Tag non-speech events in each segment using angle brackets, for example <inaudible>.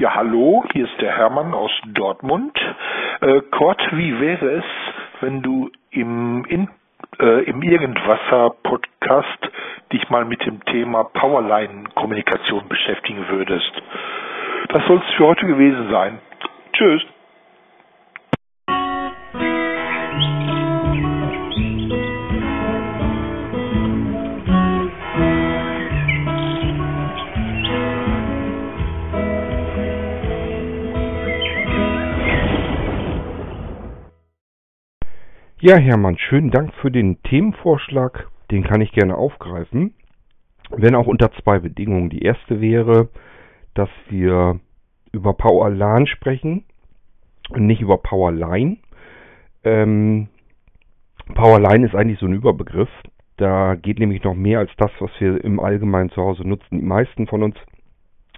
Ja, hallo, hier ist der Hermann aus Dortmund. Äh, Kurt, wie wäre es, wenn du im, in, äh, im Irgendwasser-Podcast dich mal mit dem Thema Powerline-Kommunikation beschäftigen würdest? Das soll es für heute gewesen sein. Tschüss. Ja, Hermann, schönen Dank für den Themenvorschlag. Den kann ich gerne aufgreifen. Wenn auch unter zwei Bedingungen. Die erste wäre, dass wir über Powerlan sprechen und nicht über Powerline. Ähm, Powerline ist eigentlich so ein Überbegriff. Da geht nämlich noch mehr als das, was wir im Allgemeinen zu Hause nutzen. Die meisten von uns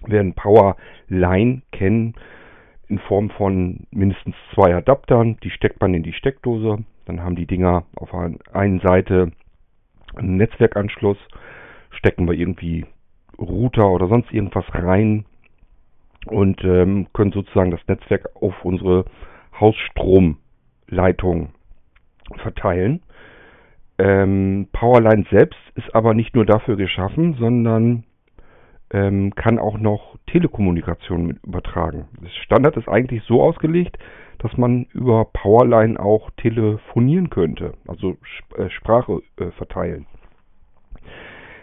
werden Powerline kennen in Form von mindestens zwei Adaptern. Die steckt man in die Steckdose. Dann haben die Dinger auf der einen Seite einen Netzwerkanschluss, stecken wir irgendwie Router oder sonst irgendwas rein und ähm, können sozusagen das Netzwerk auf unsere Hausstromleitung verteilen. Ähm, Powerline selbst ist aber nicht nur dafür geschaffen, sondern ähm, kann auch noch Telekommunikation mit übertragen. Das Standard ist eigentlich so ausgelegt, dass man über Powerline auch telefonieren könnte, also äh, Sprache äh, verteilen.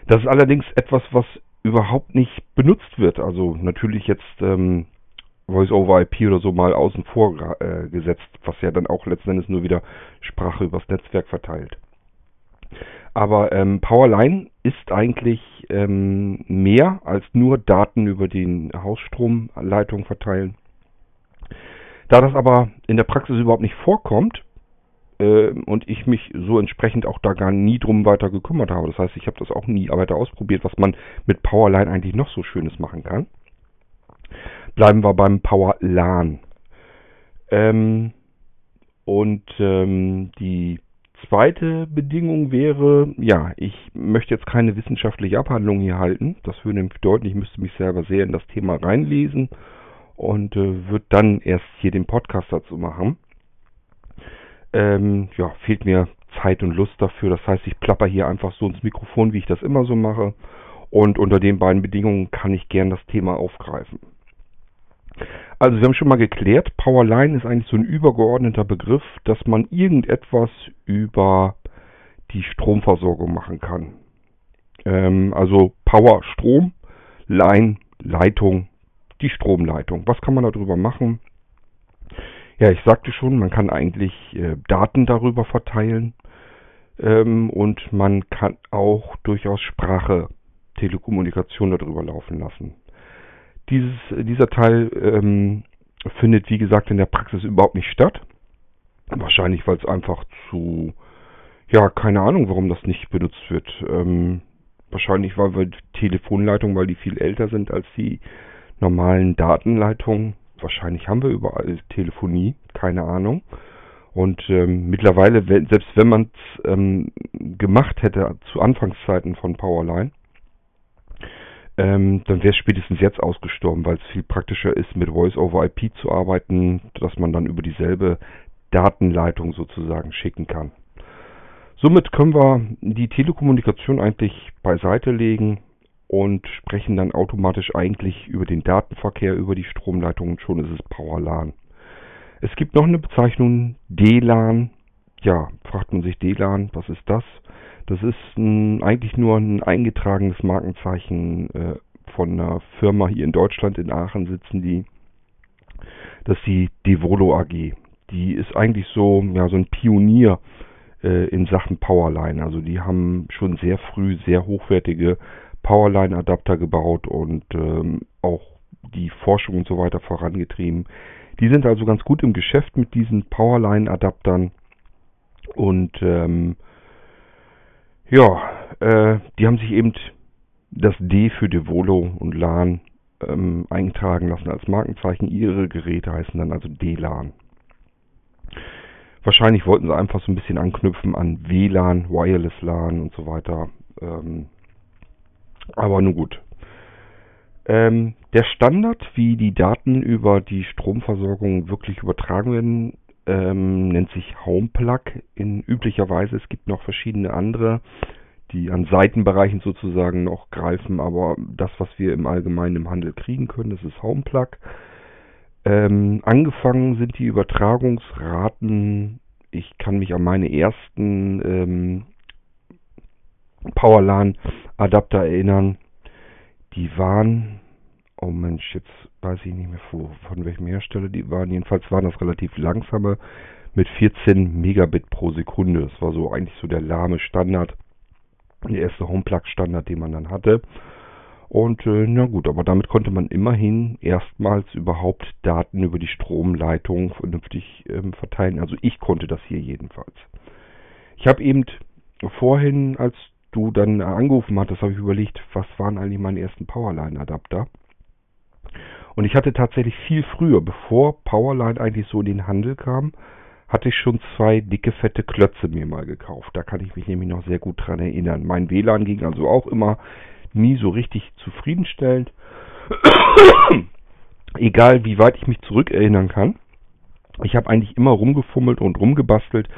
Das ist allerdings etwas, was überhaupt nicht benutzt wird. Also natürlich jetzt ähm, Voice-over-IP oder so mal außen vor äh, gesetzt, was ja dann auch letzten Endes nur wieder Sprache übers Netzwerk verteilt. Aber ähm, Powerline ist eigentlich ähm, mehr als nur Daten über die Hausstromleitung verteilen. Da das aber in der Praxis überhaupt nicht vorkommt äh, und ich mich so entsprechend auch da gar nie drum weiter gekümmert habe, das heißt, ich habe das auch nie weiter ausprobiert, was man mit Powerline eigentlich noch so Schönes machen kann, bleiben wir beim Powerlan. Ähm, und ähm, die zweite Bedingung wäre, ja, ich möchte jetzt keine wissenschaftliche Abhandlung hier halten. Das würde nämlich bedeuten, ich müsste mich selber sehr in das Thema reinlesen und äh, wird dann erst hier den Podcast dazu machen. Ähm, ja, fehlt mir Zeit und Lust dafür. Das heißt, ich plapper hier einfach so ins Mikrofon, wie ich das immer so mache. Und unter den beiden Bedingungen kann ich gern das Thema aufgreifen. Also wir haben schon mal geklärt, Powerline ist eigentlich so ein übergeordneter Begriff, dass man irgendetwas über die Stromversorgung machen kann. Ähm, also Power Strom, Line Leitung die Stromleitung. Was kann man darüber machen? Ja, ich sagte schon, man kann eigentlich äh, Daten darüber verteilen ähm, und man kann auch durchaus Sprache, Telekommunikation darüber laufen lassen. Dieses, dieser Teil ähm, findet, wie gesagt, in der Praxis überhaupt nicht statt. Wahrscheinlich, weil es einfach zu, ja, keine Ahnung, warum das nicht benutzt wird. Ähm, wahrscheinlich, weil wir Telefonleitungen, weil die viel älter sind als die normalen Datenleitungen. Wahrscheinlich haben wir überall Telefonie, keine Ahnung. Und ähm, mittlerweile, selbst wenn man es ähm, gemacht hätte zu Anfangszeiten von Powerline, ähm, dann wäre es spätestens jetzt ausgestorben, weil es viel praktischer ist, mit Voice-over-IP zu arbeiten, dass man dann über dieselbe Datenleitung sozusagen schicken kann. Somit können wir die Telekommunikation eigentlich beiseite legen und sprechen dann automatisch eigentlich über den Datenverkehr über die Stromleitung und schon ist es PowerLAN. Es gibt noch eine Bezeichnung DLAN. Ja, fragt man sich DLAN, was ist das? Das ist ein, eigentlich nur ein eingetragenes Markenzeichen äh, von einer Firma hier in Deutschland, in Aachen sitzen die. Das ist die Devolo AG. Die ist eigentlich so, ja, so ein Pionier äh, in Sachen Powerline. Also die haben schon sehr früh sehr hochwertige Powerline-Adapter gebaut und ähm, auch die Forschung und so weiter vorangetrieben. Die sind also ganz gut im Geschäft mit diesen Powerline-Adaptern und ähm, ja, äh, die haben sich eben das D für Devolo und LAN ähm, eingetragen lassen als Markenzeichen. Ihre Geräte heißen dann also DLAN. Wahrscheinlich wollten sie einfach so ein bisschen anknüpfen an WLAN, Wireless LAN und so weiter. Ähm, aber nun gut. Ähm, der Standard, wie die Daten über die Stromversorgung wirklich übertragen werden, ähm, nennt sich HomePlug in üblicher Weise. Es gibt noch verschiedene andere, die an Seitenbereichen sozusagen noch greifen, aber das, was wir im Allgemeinen im Handel kriegen können, das ist HomePlug. Ähm, angefangen sind die Übertragungsraten, ich kann mich an meine ersten ähm, Powerlan-Adapter erinnern, die waren, oh Mensch, jetzt weiß ich nicht mehr von, von welchem Hersteller die waren. Jedenfalls waren das relativ langsame mit 14 Megabit pro Sekunde. Das war so eigentlich so der lahme Standard, der erste Homeplug-Standard, den man dann hatte. Und äh, na gut, aber damit konnte man immerhin erstmals überhaupt Daten über die Stromleitung vernünftig ähm, verteilen. Also ich konnte das hier jedenfalls. Ich habe eben vorhin, als du dann angerufen hattest, habe ich überlegt, was waren eigentlich meine ersten Powerline-Adapter. Und ich hatte tatsächlich viel früher, bevor Powerline eigentlich so in den Handel kam, hatte ich schon zwei dicke, fette Klötze mir mal gekauft. Da kann ich mich nämlich noch sehr gut dran erinnern. Mein WLAN ging also auch immer nie so richtig zufriedenstellend. <coughs> Egal wie weit ich mich zurückerinnern kann. Ich habe eigentlich immer rumgefummelt und rumgebastelt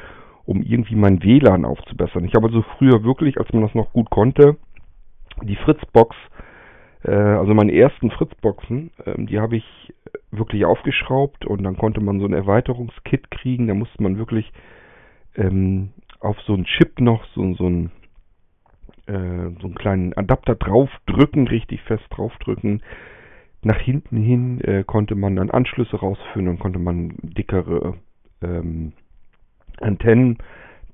um irgendwie mein WLAN aufzubessern. Ich habe also früher wirklich, als man das noch gut konnte, die Fritzbox, also meine ersten Fritzboxen, äh, die habe ich wirklich aufgeschraubt und dann konnte man so ein Erweiterungskit kriegen. Da musste man wirklich ähm, auf so einen Chip noch so, so einen äh, so einen kleinen Adapter draufdrücken, richtig fest draufdrücken. Nach hinten hin äh, konnte man dann Anschlüsse rausführen, dann konnte man dickere ähm, Antennen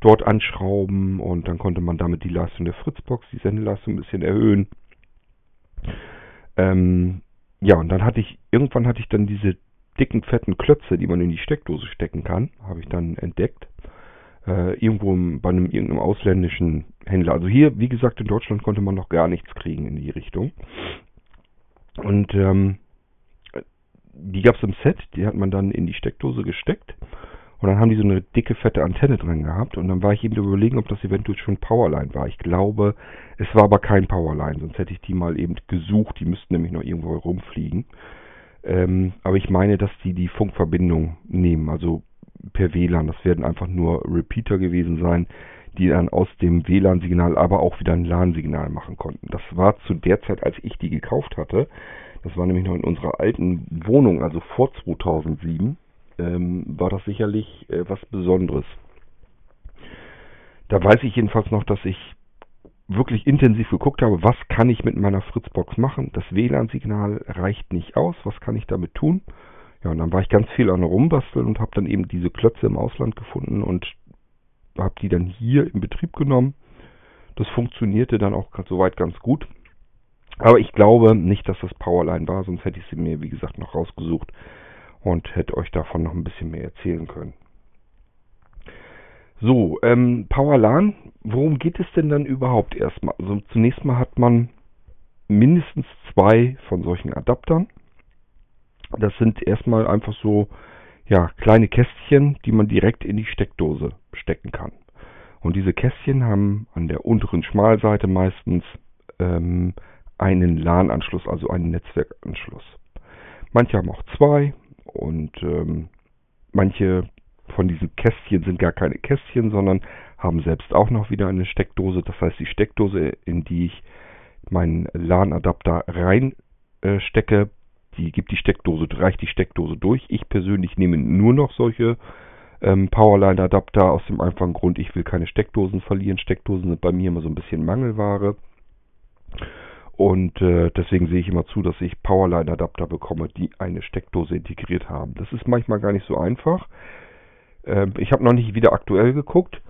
dort anschrauben und dann konnte man damit die Leistung der Fritzbox, die Sendeleistung ein bisschen erhöhen. Ähm, ja, und dann hatte ich, irgendwann hatte ich dann diese dicken, fetten Klötze, die man in die Steckdose stecken kann, habe ich dann entdeckt. Äh, irgendwo bei einem irgendeinem ausländischen Händler. Also hier, wie gesagt, in Deutschland konnte man noch gar nichts kriegen in die Richtung. Und ähm, die gab es im Set, die hat man dann in die Steckdose gesteckt. Und dann haben die so eine dicke, fette Antenne drin gehabt. Und dann war ich eben überlegen, ob das eventuell schon Powerline war. Ich glaube, es war aber kein Powerline, sonst hätte ich die mal eben gesucht. Die müssten nämlich noch irgendwo rumfliegen. Ähm, aber ich meine, dass die die Funkverbindung nehmen, also per WLAN. Das werden einfach nur Repeater gewesen sein, die dann aus dem WLAN-Signal aber auch wieder ein LAN-Signal machen konnten. Das war zu der Zeit, als ich die gekauft hatte. Das war nämlich noch in unserer alten Wohnung, also vor 2007 ähm, war das sicherlich äh, was Besonderes. Da weiß ich jedenfalls noch, dass ich wirklich intensiv geguckt habe, was kann ich mit meiner Fritzbox machen. Das WLAN-Signal reicht nicht aus, was kann ich damit tun? Ja, und dann war ich ganz viel an Rumbasteln und habe dann eben diese Klötze im Ausland gefunden und habe die dann hier in Betrieb genommen. Das funktionierte dann auch soweit ganz gut. Aber ich glaube nicht, dass das Powerline war, sonst hätte ich sie mir, wie gesagt, noch rausgesucht und hätte euch davon noch ein bisschen mehr erzählen können. So, ähm, PowerLAN, worum geht es denn dann überhaupt erstmal? Also zunächst mal hat man mindestens zwei von solchen Adaptern. Das sind erstmal einfach so ja, kleine Kästchen, die man direkt in die Steckdose stecken kann. Und diese Kästchen haben an der unteren Schmalseite meistens ähm, einen LAN-Anschluss, also einen Netzwerkanschluss. Manche haben auch zwei, und ähm, manche von diesen Kästchen sind gar keine Kästchen, sondern haben selbst auch noch wieder eine Steckdose. Das heißt, die Steckdose, in die ich meinen LAN-Adapter reinstecke, äh, die gibt die Steckdose, reicht die Steckdose durch. Ich persönlich nehme nur noch solche ähm, Powerline-Adapter aus dem einfachen Grund, ich will keine Steckdosen verlieren. Steckdosen sind bei mir immer so ein bisschen Mangelware. Und äh, deswegen sehe ich immer zu, dass ich Powerline-Adapter bekomme, die eine Steckdose integriert haben. Das ist manchmal gar nicht so einfach. Äh, ich habe noch nicht wieder aktuell geguckt.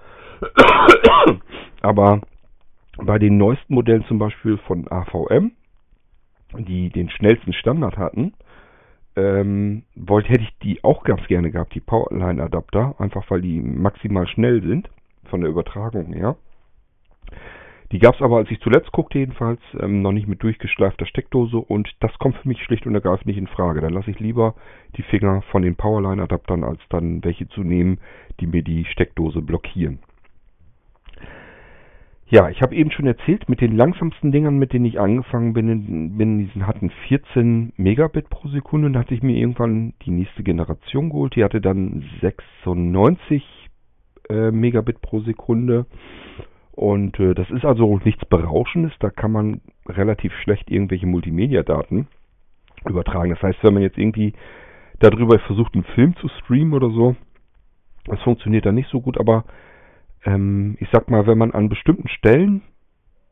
Aber bei den neuesten Modellen zum Beispiel von AVM, die den schnellsten Standard hatten, ähm, wollte, hätte ich die auch ganz gerne gehabt, die Powerline-Adapter, einfach weil die maximal schnell sind von der Übertragung her. Die gab es aber, als ich zuletzt guckte jedenfalls, ähm, noch nicht mit durchgeschleifter Steckdose und das kommt für mich schlicht und ergreifend nicht in Frage. Dann lasse ich lieber die Finger von den Powerline-Adaptern, als dann welche zu nehmen, die mir die Steckdose blockieren. Ja, ich habe eben schon erzählt, mit den langsamsten Dingern, mit denen ich angefangen bin, bin diesen hatten 14 Megabit pro Sekunde. Und hatte ich mir irgendwann die nächste Generation geholt. Die hatte dann 96 äh, Megabit pro Sekunde. Und äh, das ist also nichts Berauschendes. Da kann man relativ schlecht irgendwelche Multimedia-Daten übertragen. Das heißt, wenn man jetzt irgendwie darüber versucht, einen Film zu streamen oder so, das funktioniert dann nicht so gut. Aber ähm, ich sag mal, wenn man an bestimmten Stellen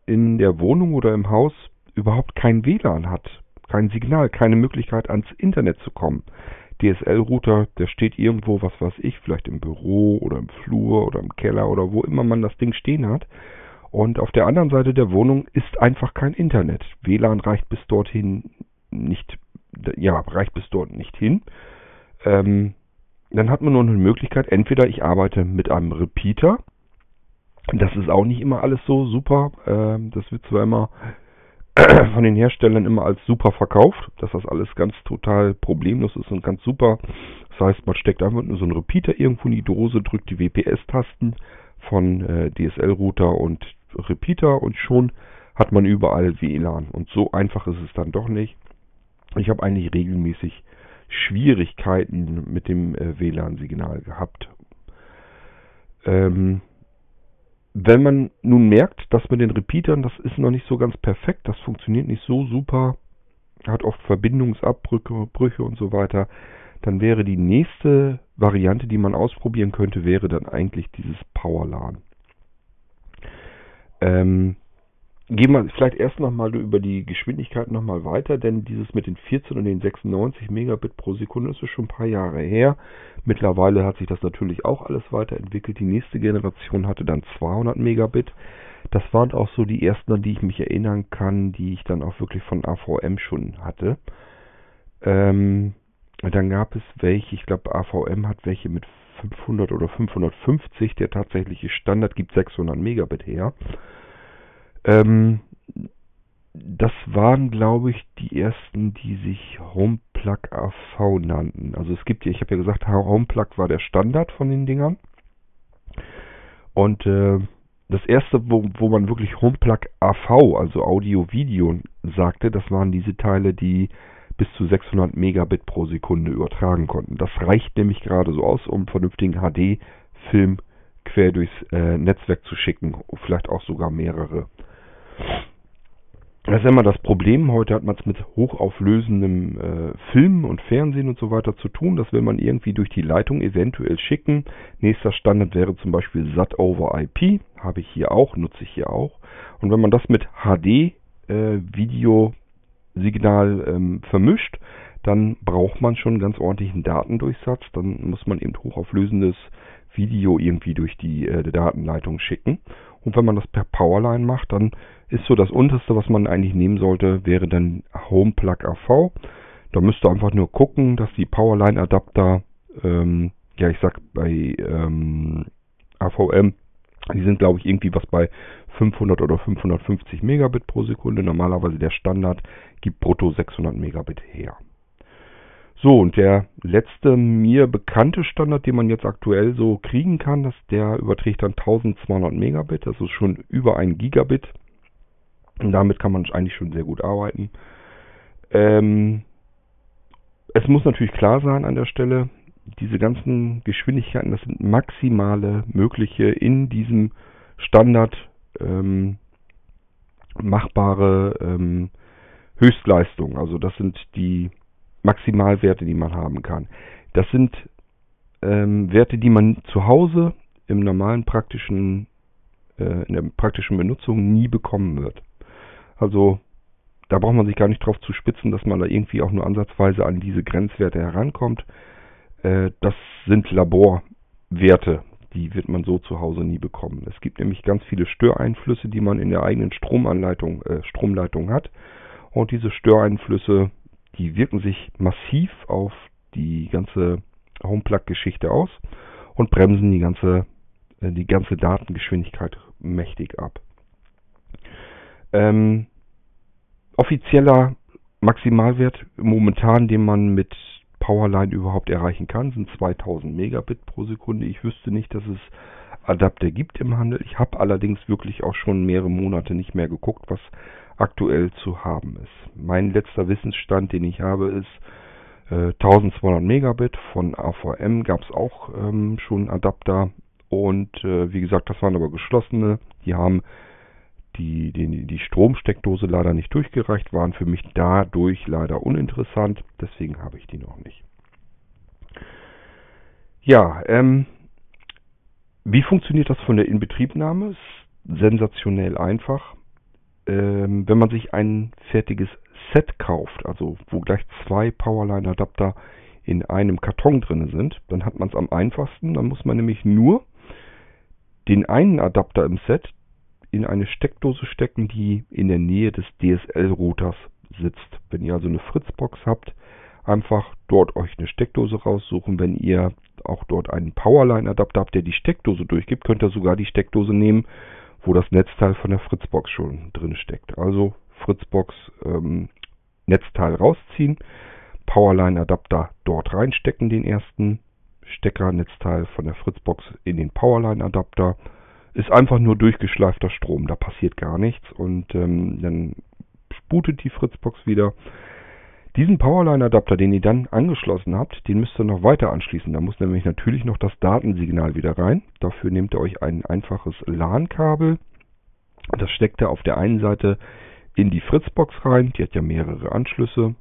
in der Wohnung oder im Haus überhaupt kein WLAN hat, kein Signal, keine Möglichkeit ans Internet zu kommen. DSL-Router, der steht irgendwo, was weiß ich, vielleicht im Büro oder im Flur oder im Keller oder wo immer man das Ding stehen hat. Und auf der anderen Seite der Wohnung ist einfach kein Internet. WLAN reicht bis dorthin nicht, ja, reicht bis dort nicht hin. Ähm, dann hat man nur eine Möglichkeit, entweder ich arbeite mit einem Repeater, das ist auch nicht immer alles so super. Ähm, das wird zwar immer <clears throat> von den Herstellern immer als super verkauft, dass das alles ganz total problemlos ist und ganz super. Das heißt, man steckt einfach nur so einen Repeater irgendwo in die Dose, drückt die WPS-Tasten von äh, DSL-Router und Repeater und schon hat man überall WLAN. Und so einfach ist es dann doch nicht. Ich habe eigentlich regelmäßig Schwierigkeiten mit dem äh, WLAN-Signal gehabt. Ähm, wenn man nun merkt, dass mit den Repeatern, das ist noch nicht so ganz perfekt, das funktioniert nicht so super, hat oft Verbindungsabbrüche Brüche und so weiter, dann wäre die nächste Variante, die man ausprobieren könnte, wäre dann eigentlich dieses Powerlan. Ähm, Gehen wir vielleicht erst nochmal über die Geschwindigkeit nochmal weiter, denn dieses mit den 14 und den 96 Megabit pro Sekunde ist schon ein paar Jahre her. Mittlerweile hat sich das natürlich auch alles weiterentwickelt. Die nächste Generation hatte dann 200 Megabit. Das waren auch so die ersten, an die ich mich erinnern kann, die ich dann auch wirklich von AVM schon hatte. Ähm, dann gab es welche, ich glaube AVM hat welche mit 500 oder 550. Der tatsächliche Standard gibt 600 Megabit her. Ähm, das waren, glaube ich, die ersten, die sich HomePlug AV nannten. Also es gibt ja, ich habe ja gesagt, HomePlug war der Standard von den Dingern. Und äh, das erste, wo, wo man wirklich HomePlug AV, also Audio-Video, sagte, das waren diese Teile, die bis zu 600 Megabit pro Sekunde übertragen konnten. Das reicht nämlich gerade so aus, um vernünftigen HD-Film quer durchs äh, Netzwerk zu schicken, vielleicht auch sogar mehrere. Das ist immer das Problem. Heute hat man es mit hochauflösendem äh, Film und Fernsehen und so weiter zu tun. Das will man irgendwie durch die Leitung eventuell schicken. Nächster Standard wäre zum Beispiel SAT over IP. Habe ich hier auch, nutze ich hier auch. Und wenn man das mit HD äh, ähm, vermischt, dann braucht man schon einen ganz ordentlichen Datendurchsatz. Dann muss man eben hochauflösendes Video irgendwie durch die äh, Datenleitung schicken. Und wenn man das per Powerline macht, dann ist so das unterste, was man eigentlich nehmen sollte, wäre dann Home Plug AV. Da müsst ihr einfach nur gucken, dass die Powerline Adapter, ähm, ja ich sag bei ähm, AVM, die sind glaube ich irgendwie was bei 500 oder 550 Megabit pro Sekunde. Normalerweise der Standard gibt brutto 600 Megabit her. So, und der letzte mir bekannte Standard, den man jetzt aktuell so kriegen kann, das, der überträgt dann 1200 Megabit, das ist schon über ein Gigabit. Und damit kann man eigentlich schon sehr gut arbeiten. Ähm, es muss natürlich klar sein an der Stelle, diese ganzen Geschwindigkeiten, das sind maximale mögliche in diesem Standard ähm, machbare ähm, Höchstleistung. Also das sind die Maximalwerte, die man haben kann. Das sind ähm, Werte, die man zu Hause im normalen praktischen, äh, in der praktischen Benutzung nie bekommen wird. Also da braucht man sich gar nicht drauf zu spitzen, dass man da irgendwie auch nur ansatzweise an diese Grenzwerte herankommt. Äh, das sind Laborwerte, die wird man so zu Hause nie bekommen. Es gibt nämlich ganz viele Störeinflüsse, die man in der eigenen Stromanleitung, äh, Stromleitung hat. Und diese Störeinflüsse die wirken sich massiv auf die ganze Homeplug-Geschichte aus und bremsen die ganze, äh, die ganze Datengeschwindigkeit mächtig ab. Ähm, offizieller Maximalwert momentan, den man mit Powerline überhaupt erreichen kann, sind 2000 Megabit pro Sekunde. Ich wüsste nicht, dass es Adapter gibt im Handel. Ich habe allerdings wirklich auch schon mehrere Monate nicht mehr geguckt, was aktuell zu haben ist. Mein letzter Wissensstand, den ich habe, ist äh, 1200 Megabit. Von AVM gab es auch ähm, schon Adapter. Und äh, wie gesagt, das waren aber geschlossene. Die haben die, die, die Stromsteckdose leider nicht durchgereicht, waren für mich dadurch leider uninteressant. Deswegen habe ich die noch nicht. Ja, ähm, wie funktioniert das von der Inbetriebnahme? Sensationell einfach. Ähm, wenn man sich ein fertiges Set kauft, also wo gleich zwei Powerline-Adapter in einem Karton drin sind, dann hat man es am einfachsten. Dann muss man nämlich nur den einen Adapter im Set in eine Steckdose stecken, die in der Nähe des DSL-Routers sitzt. Wenn ihr also eine Fritzbox habt, einfach dort euch eine Steckdose raussuchen. Wenn ihr auch dort einen Powerline-Adapter habt, der die Steckdose durchgibt, könnt ihr sogar die Steckdose nehmen, wo das Netzteil von der Fritzbox schon drin steckt. Also Fritzbox ähm, Netzteil rausziehen, Powerline-Adapter dort reinstecken, den ersten Stecker-Netzteil von der Fritzbox in den Powerline-Adapter. Ist einfach nur durchgeschleifter Strom, da passiert gar nichts und ähm, dann sputet die Fritzbox wieder. Diesen Powerline-Adapter, den ihr dann angeschlossen habt, den müsst ihr noch weiter anschließen. Da muss nämlich natürlich noch das Datensignal wieder rein. Dafür nehmt ihr euch ein einfaches LAN-Kabel. Das steckt ihr auf der einen Seite in die Fritzbox rein. Die hat ja mehrere Anschlüsse.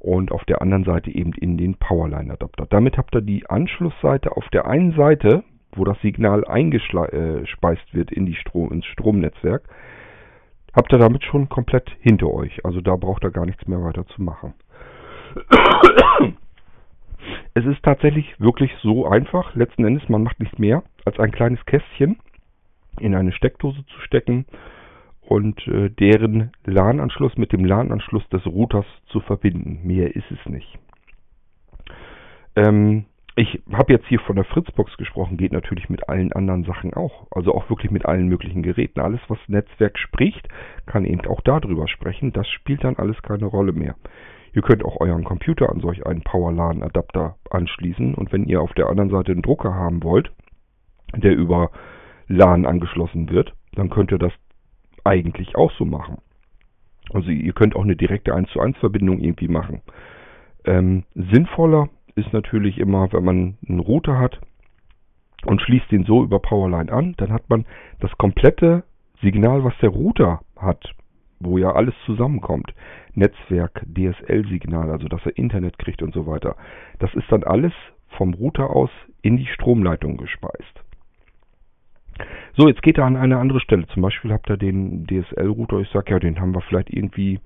Und auf der anderen Seite eben in den Powerline-Adapter. Damit habt ihr die Anschlussseite auf der einen Seite, wo das Signal eingespeist wird in die Strom, ins Stromnetzwerk, habt ihr damit schon komplett hinter euch. Also da braucht ihr gar nichts mehr weiter zu machen. <coughs> Es ist tatsächlich wirklich so einfach. Letzten Endes, man macht nichts mehr, als ein kleines Kästchen in eine Steckdose zu stecken und äh, deren LAN-Anschluss mit dem LAN-Anschluss des Routers zu verbinden. Mehr ist es nicht. Ähm, ich habe jetzt hier von der Fritzbox gesprochen, geht natürlich mit allen anderen Sachen auch. Also auch wirklich mit allen möglichen Geräten. Alles, was Netzwerk spricht, kann eben auch darüber sprechen. Das spielt dann alles keine Rolle mehr. Ihr könnt auch euren Computer an solch einen Power-LAN-Adapter anschließen und wenn ihr auf der anderen Seite einen Drucker haben wollt, der über LAN angeschlossen wird, dann könnt ihr das eigentlich auch so machen. Also ihr könnt auch eine direkte 1 zu 1 Verbindung irgendwie machen. Ähm, sinnvoller ist natürlich immer, wenn man einen Router hat und schließt den so über Powerline an, dann hat man das komplette Signal, was der Router hat, wo ja alles zusammenkommt. Netzwerk, DSL-Signal, also dass er Internet kriegt und so weiter. Das ist dann alles vom Router aus in die Stromleitung gespeist. So, jetzt geht er an eine andere Stelle. Zum Beispiel habt ihr den DSL-Router, ich sag ja, den haben wir vielleicht irgendwie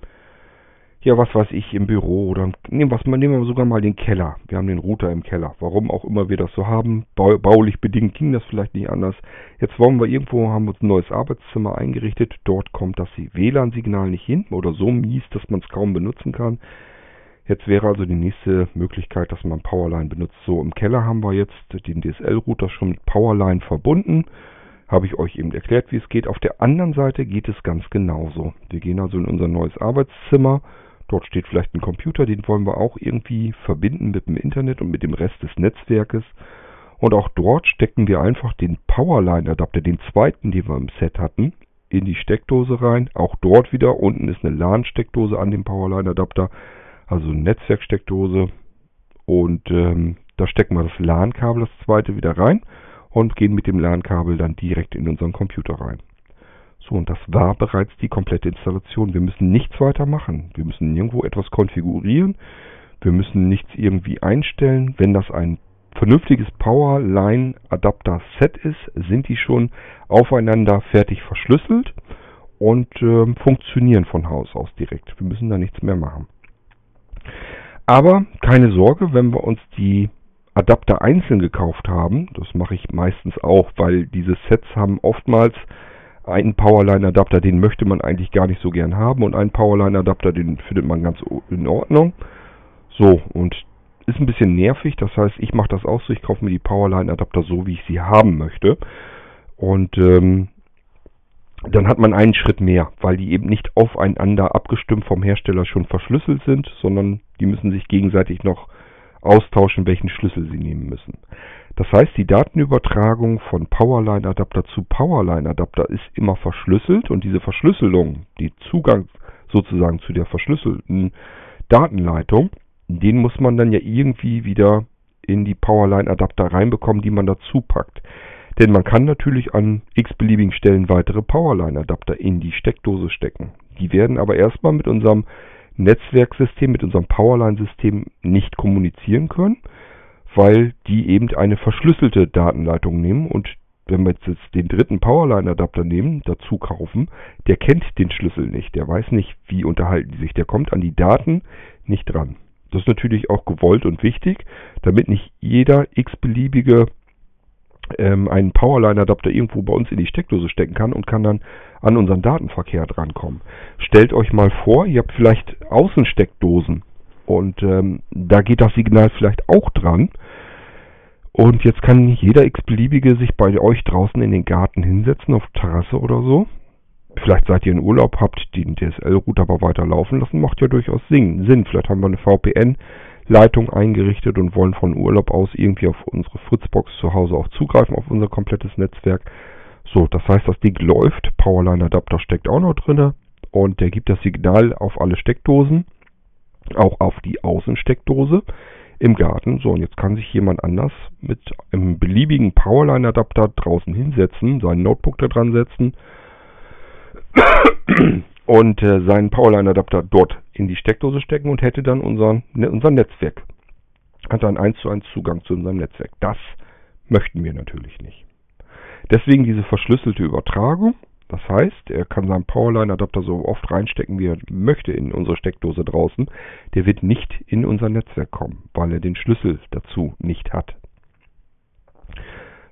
ja, was weiß ich, im Büro oder nehmen, was, nehmen wir sogar mal den Keller. Wir haben den Router im Keller. Warum auch immer wir das so haben. baulich bedingt ging das vielleicht nicht anders. Jetzt wollen wir irgendwo, haben uns ein neues Arbeitszimmer eingerichtet. Dort kommt das WLAN-Signal nicht hin oder so mies, dass man es kaum benutzen kann. Jetzt wäre also die nächste Möglichkeit, dass man Powerline benutzt. So, im Keller haben wir jetzt den DSL-Router schon mit Powerline verbunden. Habe ich euch eben erklärt, wie es geht. Auf der anderen Seite geht es ganz genauso. Wir gehen also in unser neues Arbeitszimmer Dort steht vielleicht ein Computer, den wollen wir auch irgendwie verbinden mit dem Internet und mit dem Rest des Netzwerkes. Und auch dort stecken wir einfach den Powerline-Adapter, den zweiten, den wir im Set hatten, in die Steckdose rein. Auch dort wieder, unten ist eine LAN-Steckdose an dem Powerline-Adapter, also eine Netzwerksteckdose. Und ähm, da stecken wir das LAN-Kabel, das zweite, wieder rein und gehen mit dem LAN-Kabel dann direkt in unseren Computer rein. So, und das war bereits die komplette Installation. Wir müssen nichts weiter machen. Wir müssen nirgendwo etwas konfigurieren. Wir müssen nichts irgendwie einstellen. Wenn das ein vernünftiges Powerline Adapter Set ist, sind die schon aufeinander fertig verschlüsselt und äh, funktionieren von Haus aus direkt. Wir müssen da nichts mehr machen. Aber keine Sorge, wenn wir uns die Adapter einzeln gekauft haben, das mache ich meistens auch, weil diese Sets haben oftmals einen Powerline-Adapter, den möchte man eigentlich gar nicht so gern haben und einen Powerline-Adapter, den findet man ganz in Ordnung. So, und ist ein bisschen nervig, das heißt, ich mache das auch so, ich kaufe mir die Powerline-Adapter so, wie ich sie haben möchte. Und ähm, dann hat man einen Schritt mehr, weil die eben nicht aufeinander abgestimmt vom Hersteller schon verschlüsselt sind, sondern die müssen sich gegenseitig noch austauschen, welchen Schlüssel sie nehmen müssen. Das heißt, die Datenübertragung von Powerline-Adapter zu Powerline-Adapter ist immer verschlüsselt und diese Verschlüsselung, die Zugang sozusagen zu der verschlüsselten Datenleitung, den muss man dann ja irgendwie wieder in die Powerline-Adapter reinbekommen, die man dazu packt. Denn man kann natürlich an x-beliebigen Stellen weitere Powerline-Adapter in die Steckdose stecken. Die werden aber erstmal mit unserem Netzwerksystem, mit unserem Powerline-System nicht kommunizieren können, weil die eben eine verschlüsselte Datenleitung nehmen und wenn wir jetzt den dritten Powerline-Adapter nehmen, dazu kaufen, der kennt den Schlüssel nicht, der weiß nicht, wie unterhalten die sich, der kommt an die Daten nicht dran. Das ist natürlich auch gewollt und wichtig, damit nicht jeder x-beliebige ähm, einen Powerline-Adapter irgendwo bei uns in die Steckdose stecken kann und kann dann an unseren Datenverkehr drankommen. Stellt euch mal vor, ihr habt vielleicht Außensteckdosen und ähm, da geht das Signal vielleicht auch dran. Und jetzt kann jeder x-beliebige sich bei euch draußen in den Garten hinsetzen, auf Terrasse oder so. Vielleicht seid ihr in Urlaub, habt den DSL-Router aber weiter laufen lassen, macht ja durchaus Sinn. Vielleicht haben wir eine VPN Leitung eingerichtet und wollen von Urlaub aus irgendwie auf unsere Fritzbox zu Hause auch zugreifen, auf unser komplettes Netzwerk. So, das heißt, das Ding läuft, Powerline Adapter steckt auch noch drin und der gibt das Signal auf alle Steckdosen, auch auf die Außensteckdose im Garten. So, und jetzt kann sich jemand anders mit einem beliebigen Powerline Adapter draußen hinsetzen, sein Notebook da dran setzen <coughs> und äh, seinen Powerline-Adapter dort in die Steckdose stecken und hätte dann unseren, ne, unser Netzwerk. Hat dann 1 zu 1 Zugang zu unserem Netzwerk. Das möchten wir natürlich nicht. Deswegen diese verschlüsselte Übertragung. Das heißt, er kann seinen Powerline-Adapter so oft reinstecken, wie er möchte in unsere Steckdose draußen. Der wird nicht in unser Netzwerk kommen, weil er den Schlüssel dazu nicht hat.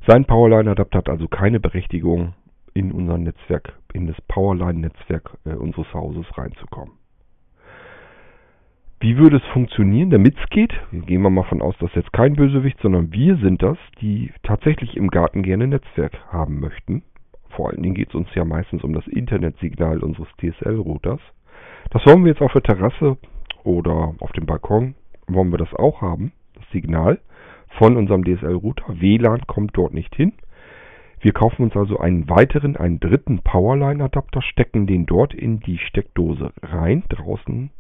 Sein Powerline-Adapter hat also keine Berechtigung, in unser Netzwerk, in das Powerline-Netzwerk äh, unseres Hauses reinzukommen. Wie würde es funktionieren, damit es geht? Gehen wir mal von aus, dass jetzt kein Bösewicht, sondern wir sind das, die tatsächlich im Garten gerne Netzwerk haben möchten. Vor allen Dingen geht es uns ja meistens um das Internetsignal unseres DSL-Routers. Das wollen wir jetzt auf der Terrasse oder auf dem Balkon, wollen wir das auch haben, das Signal von unserem DSL-Router. WLAN kommt dort nicht hin. Wir kaufen uns also einen weiteren, einen dritten Powerline-Adapter, stecken den dort in die Steckdose rein, draußen.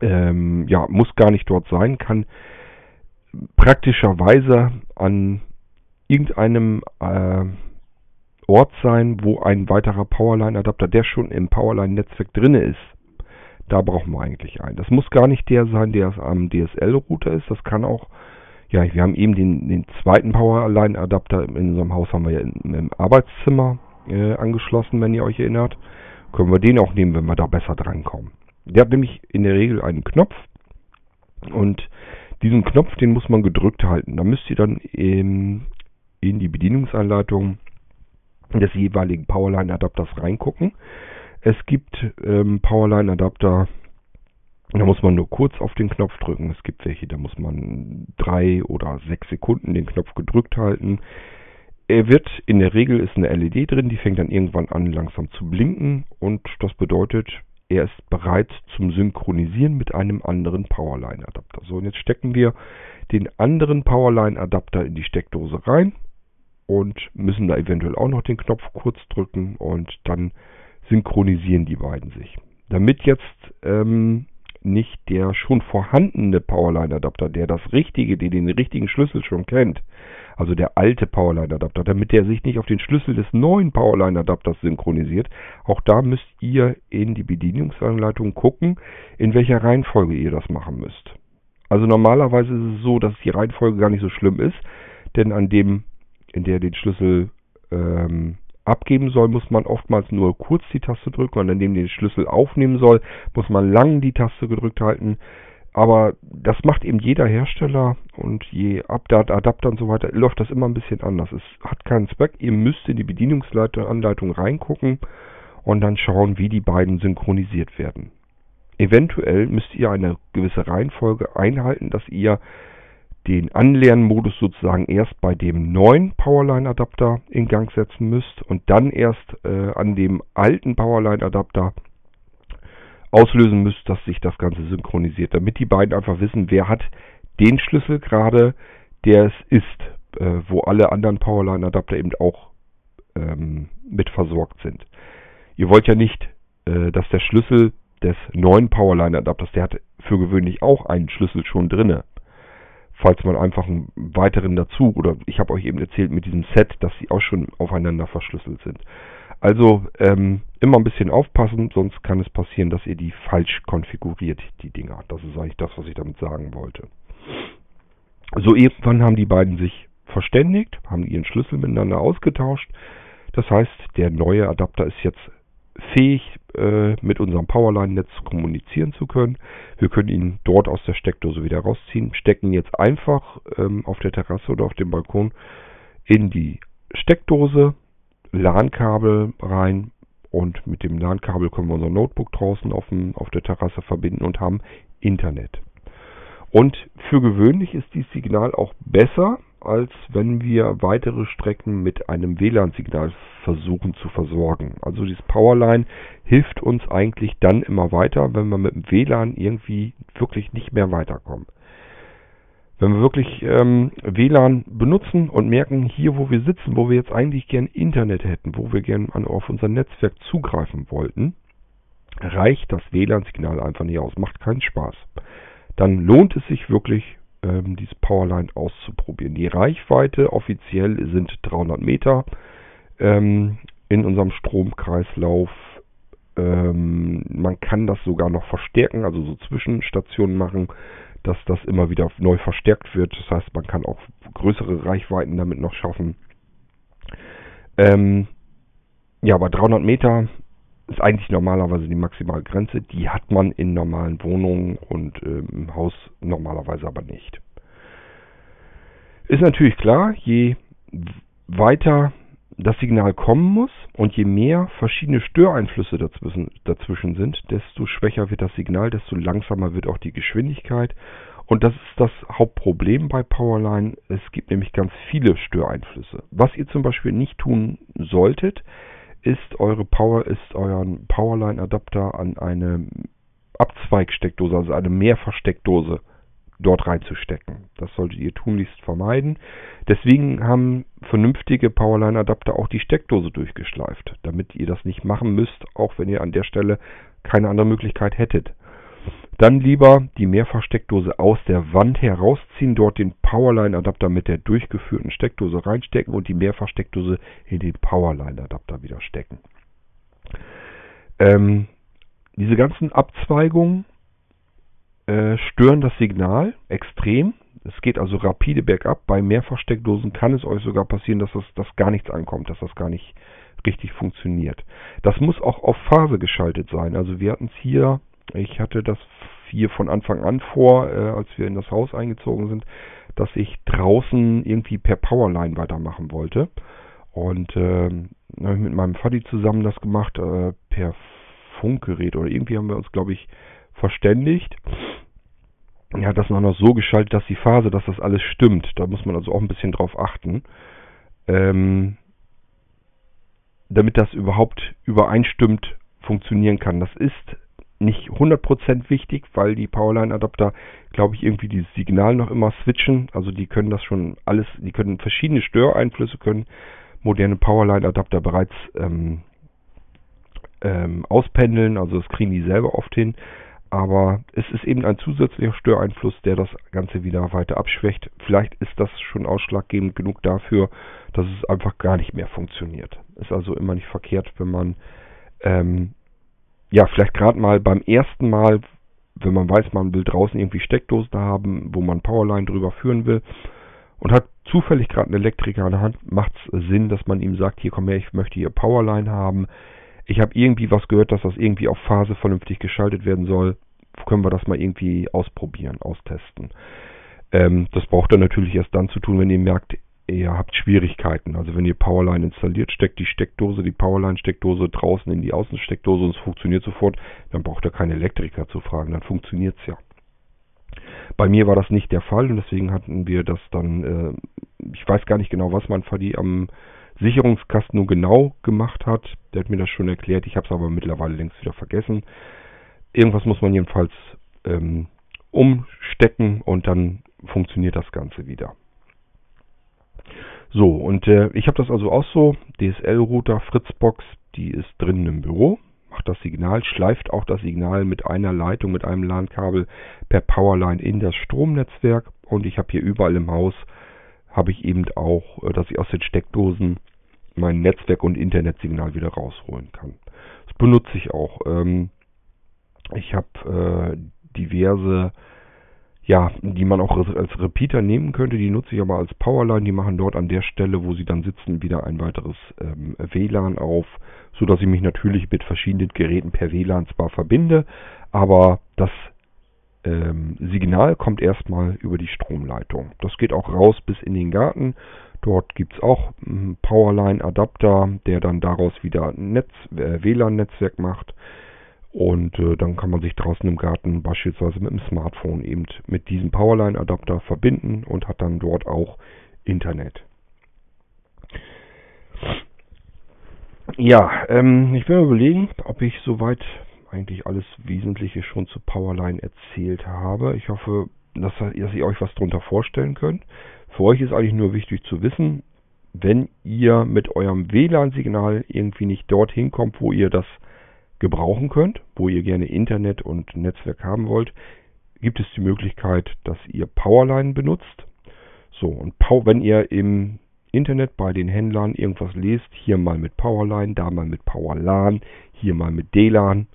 Ähm, ja, muss gar nicht dort sein, kann praktischerweise an irgendeinem äh, Ort sein, wo ein weiterer Powerline-Adapter, der schon im Powerline-Netzwerk drin ist. Da brauchen wir eigentlich einen. Das muss gar nicht der sein, der am DSL-Router ist. Das kann auch ja, wir haben eben den, den zweiten Powerline-Adapter in unserem Haus haben wir ja im, im Arbeitszimmer äh, angeschlossen, wenn ihr euch erinnert. Können wir den auch nehmen, wenn wir da besser drankommen. Der hat nämlich in der Regel einen Knopf und diesen Knopf, den muss man gedrückt halten. Da müsst ihr dann in, in die Bedienungsanleitung des jeweiligen Powerline-Adapters reingucken. Es gibt ähm, Powerline-Adapter, da muss man nur kurz auf den Knopf drücken. Es gibt welche, da muss man drei oder sechs Sekunden den Knopf gedrückt halten. Er wird, in der Regel ist eine LED drin, die fängt dann irgendwann an langsam zu blinken und das bedeutet, er ist bereit zum Synchronisieren mit einem anderen Powerline-Adapter. So, und jetzt stecken wir den anderen Powerline-Adapter in die Steckdose rein und müssen da eventuell auch noch den Knopf kurz drücken und dann synchronisieren die beiden sich. Damit jetzt ähm, nicht der schon vorhandene Powerline-Adapter, der das richtige, der den richtigen Schlüssel schon kennt, also der alte Powerline-Adapter, damit der sich nicht auf den Schlüssel des neuen Powerline-Adapters synchronisiert. Auch da müsst ihr in die Bedienungsanleitung gucken, in welcher Reihenfolge ihr das machen müsst. Also normalerweise ist es so, dass die Reihenfolge gar nicht so schlimm ist, denn an dem, in der den Schlüssel ähm, abgeben soll, muss man oftmals nur kurz die Taste drücken und indem den Schlüssel aufnehmen soll, muss man lang die Taste gedrückt halten. Aber das macht eben jeder Hersteller und je Update, Adapter und so weiter, läuft das immer ein bisschen anders. Es hat keinen Zweck. Ihr müsst in die Bedienungsanleitung reingucken und dann schauen, wie die beiden synchronisiert werden. Eventuell müsst ihr eine gewisse Reihenfolge einhalten, dass ihr den Anlernmodus sozusagen erst bei dem neuen Powerline-Adapter in Gang setzen müsst und dann erst äh, an dem alten Powerline-Adapter auslösen müsst, dass sich das Ganze synchronisiert, damit die beiden einfach wissen, wer hat den Schlüssel gerade, der es ist, äh, wo alle anderen Powerline-Adapter eben auch ähm, mit versorgt sind. Ihr wollt ja nicht, äh, dass der Schlüssel des neuen Powerline-Adapters, der hat für gewöhnlich auch einen Schlüssel schon drinne. Falls man einfach einen weiteren dazu, oder ich habe euch eben erzählt mit diesem Set, dass sie auch schon aufeinander verschlüsselt sind. Also ähm, immer ein bisschen aufpassen, sonst kann es passieren, dass ihr die falsch konfiguriert, die Dinger. Das ist eigentlich das, was ich damit sagen wollte. So irgendwann haben die beiden sich verständigt, haben ihren Schlüssel miteinander ausgetauscht. Das heißt, der neue Adapter ist jetzt fähig, äh, mit unserem Powerline-Netz kommunizieren zu können. Wir können ihn dort aus der Steckdose wieder rausziehen, stecken jetzt einfach ähm, auf der Terrasse oder auf dem Balkon in die Steckdose, LAN-Kabel rein und mit dem LAN-Kabel können wir unser Notebook draußen auf, dem, auf der Terrasse verbinden und haben Internet. Und für gewöhnlich ist dieses Signal auch besser, als wenn wir weitere Strecken mit einem WLAN-Signal versuchen zu versorgen. Also dieses Powerline hilft uns eigentlich dann immer weiter, wenn wir mit dem WLAN irgendwie wirklich nicht mehr weiterkommen. Wenn wir wirklich ähm, WLAN benutzen und merken, hier wo wir sitzen, wo wir jetzt eigentlich gern Internet hätten, wo wir gern an, auf unser Netzwerk zugreifen wollten, reicht das WLAN-Signal einfach nicht aus, macht keinen Spaß. Dann lohnt es sich wirklich, ähm, dieses Powerline auszuprobieren. Die Reichweite offiziell sind 300 Meter ähm, in unserem Stromkreislauf. Ähm, man kann das sogar noch verstärken, also so Zwischenstationen machen dass das immer wieder neu verstärkt wird. Das heißt, man kann auch größere Reichweiten damit noch schaffen. Ähm, ja, aber 300 Meter ist eigentlich normalerweise die maximale Grenze. Die hat man in normalen Wohnungen und äh, im Haus normalerweise aber nicht. Ist natürlich klar, je weiter das Signal kommen muss und je mehr verschiedene Störeinflüsse dazwischen, dazwischen sind, desto schwächer wird das Signal, desto langsamer wird auch die Geschwindigkeit. Und das ist das Hauptproblem bei Powerline. Es gibt nämlich ganz viele Störeinflüsse. Was ihr zum Beispiel nicht tun solltet, ist eure Power, ist euren Powerline-Adapter an eine Abzweigsteckdose, also eine Mehrversteckdose dort reinzustecken. Das solltet ihr tunlichst vermeiden. Deswegen haben vernünftige Powerline-Adapter auch die Steckdose durchgeschleift, damit ihr das nicht machen müsst, auch wenn ihr an der Stelle keine andere Möglichkeit hättet. Dann lieber die Mehrfachsteckdose aus der Wand herausziehen, dort den Powerline-Adapter mit der durchgeführten Steckdose reinstecken und die Mehrfachsteckdose in den Powerline-Adapter wieder stecken. Ähm, diese ganzen Abzweigungen äh, stören das Signal extrem. Es geht also rapide bergab. Bei Mehrfachsteckdosen kann es euch sogar passieren, dass das, dass gar nichts ankommt, dass das gar nicht richtig funktioniert. Das muss auch auf Phase geschaltet sein. Also wir hatten es hier, ich hatte das hier von Anfang an vor, äh, als wir in das Haus eingezogen sind, dass ich draußen irgendwie per Powerline weitermachen wollte. Und äh, habe ich mit meinem Vati zusammen das gemacht, äh, per Funkgerät oder irgendwie haben wir uns, glaube ich, verständigt. Er hat das noch so geschaltet, dass die Phase, dass das alles stimmt. Da muss man also auch ein bisschen drauf achten. Ähm, damit das überhaupt übereinstimmt funktionieren kann. Das ist nicht 100% wichtig, weil die Powerline-Adapter, glaube ich, irgendwie dieses Signal noch immer switchen. Also die können das schon alles, die können verschiedene Störeinflüsse können moderne Powerline-Adapter bereits ähm, ähm, auspendeln. Also das kriegen die selber oft hin. Aber es ist eben ein zusätzlicher Störeinfluss, der das Ganze wieder weiter abschwächt. Vielleicht ist das schon ausschlaggebend genug dafür, dass es einfach gar nicht mehr funktioniert. Ist also immer nicht verkehrt, wenn man ähm, ja vielleicht gerade mal beim ersten Mal, wenn man weiß, man will draußen irgendwie Steckdosen haben, wo man Powerline drüber führen will und hat zufällig gerade einen Elektriker an der Hand, macht es Sinn, dass man ihm sagt, hier komm her, ich möchte hier Powerline haben ich habe irgendwie was gehört, dass das irgendwie auf Phase vernünftig geschaltet werden soll. Können wir das mal irgendwie ausprobieren, austesten. Ähm, das braucht ihr natürlich erst dann zu tun, wenn ihr merkt, ihr habt Schwierigkeiten. Also wenn ihr Powerline installiert, steckt die Steckdose, die Powerline-Steckdose draußen in die Außensteckdose und es funktioniert sofort, dann braucht ihr keinen Elektriker zu fragen, dann funktioniert es ja. Bei mir war das nicht der Fall und deswegen hatten wir das dann, äh, ich weiß gar nicht genau, was mein Vati am Sicherungskasten nun genau gemacht hat. Der hat mir das schon erklärt, ich habe es aber mittlerweile längst wieder vergessen. irgendwas muss man jedenfalls ähm, umstecken und dann funktioniert das Ganze wieder. So, und äh, ich habe das also auch so, DSL-Router, Fritzbox, die ist drinnen im Büro, macht das Signal, schleift auch das Signal mit einer Leitung, mit einem LAN-Kabel per Powerline in das Stromnetzwerk und ich habe hier überall im Haus, habe ich eben auch, äh, dass ich aus den Steckdosen mein Netzwerk- und Internetsignal wieder rausholen kann. Das benutze ich auch. Ähm, ich habe äh, diverse ja, die man auch als Repeater nehmen könnte. Die nutze ich aber als Powerline. Die machen dort an der Stelle, wo sie dann sitzen, wieder ein weiteres ähm, WLAN auf, so dass ich mich natürlich mit verschiedenen Geräten per WLAN zwar verbinde, aber das ähm, Signal kommt erstmal über die Stromleitung. Das geht auch raus bis in den Garten. Dort gibt es auch einen Powerline-Adapter, der dann daraus wieder ein äh, WLAN-Netzwerk macht. Und äh, dann kann man sich draußen im Garten beispielsweise mit dem Smartphone eben mit diesem Powerline-Adapter verbinden und hat dann dort auch Internet. Ja, ähm, ich will überlegen, ob ich soweit eigentlich alles Wesentliche schon zu Powerline erzählt habe. Ich hoffe, dass, dass ihr euch was darunter vorstellen könnt. Für euch ist eigentlich nur wichtig zu wissen, wenn ihr mit eurem WLAN-Signal irgendwie nicht dorthin kommt, wo ihr das gebrauchen könnt, wo ihr gerne Internet und Netzwerk haben wollt, gibt es die Möglichkeit, dass ihr Powerline benutzt. So, und wenn ihr im Internet bei den Händlern irgendwas lest, hier mal mit Powerline, da mal mit Powerlan, hier mal mit DLAN,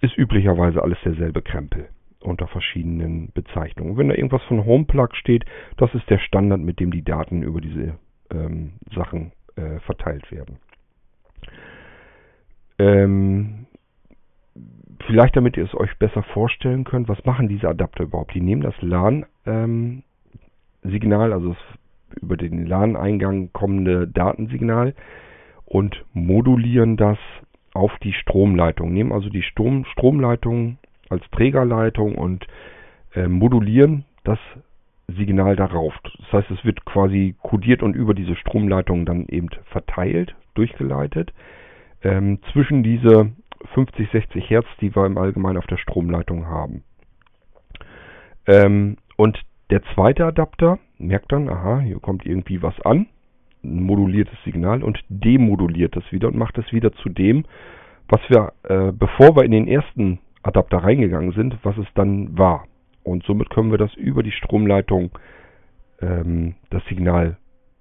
ist üblicherweise alles derselbe Krempel unter verschiedenen Bezeichnungen. Wenn da irgendwas von Homeplug steht, das ist der Standard, mit dem die Daten über diese ähm, Sachen äh, verteilt werden. Ähm, vielleicht damit ihr es euch besser vorstellen könnt, was machen diese Adapter überhaupt? Die nehmen das LAN-Signal, ähm, also das über den LAN-Eingang kommende Datensignal und modulieren das auf die Stromleitung. Nehmen also die Strom, Stromleitung als Trägerleitung und äh, modulieren das Signal darauf. Das heißt, es wird quasi kodiert und über diese Stromleitung dann eben verteilt, durchgeleitet. Ähm, zwischen diese 50, 60 Hertz, die wir im Allgemeinen auf der Stromleitung haben. Ähm, und der zweite Adapter merkt dann, aha, hier kommt irgendwie was an, ein moduliertes Signal und demoduliert das wieder und macht es wieder zu dem, was wir, äh, bevor wir in den ersten Adapter reingegangen sind, was es dann war. Und somit können wir das über die Stromleitung ähm, das Signal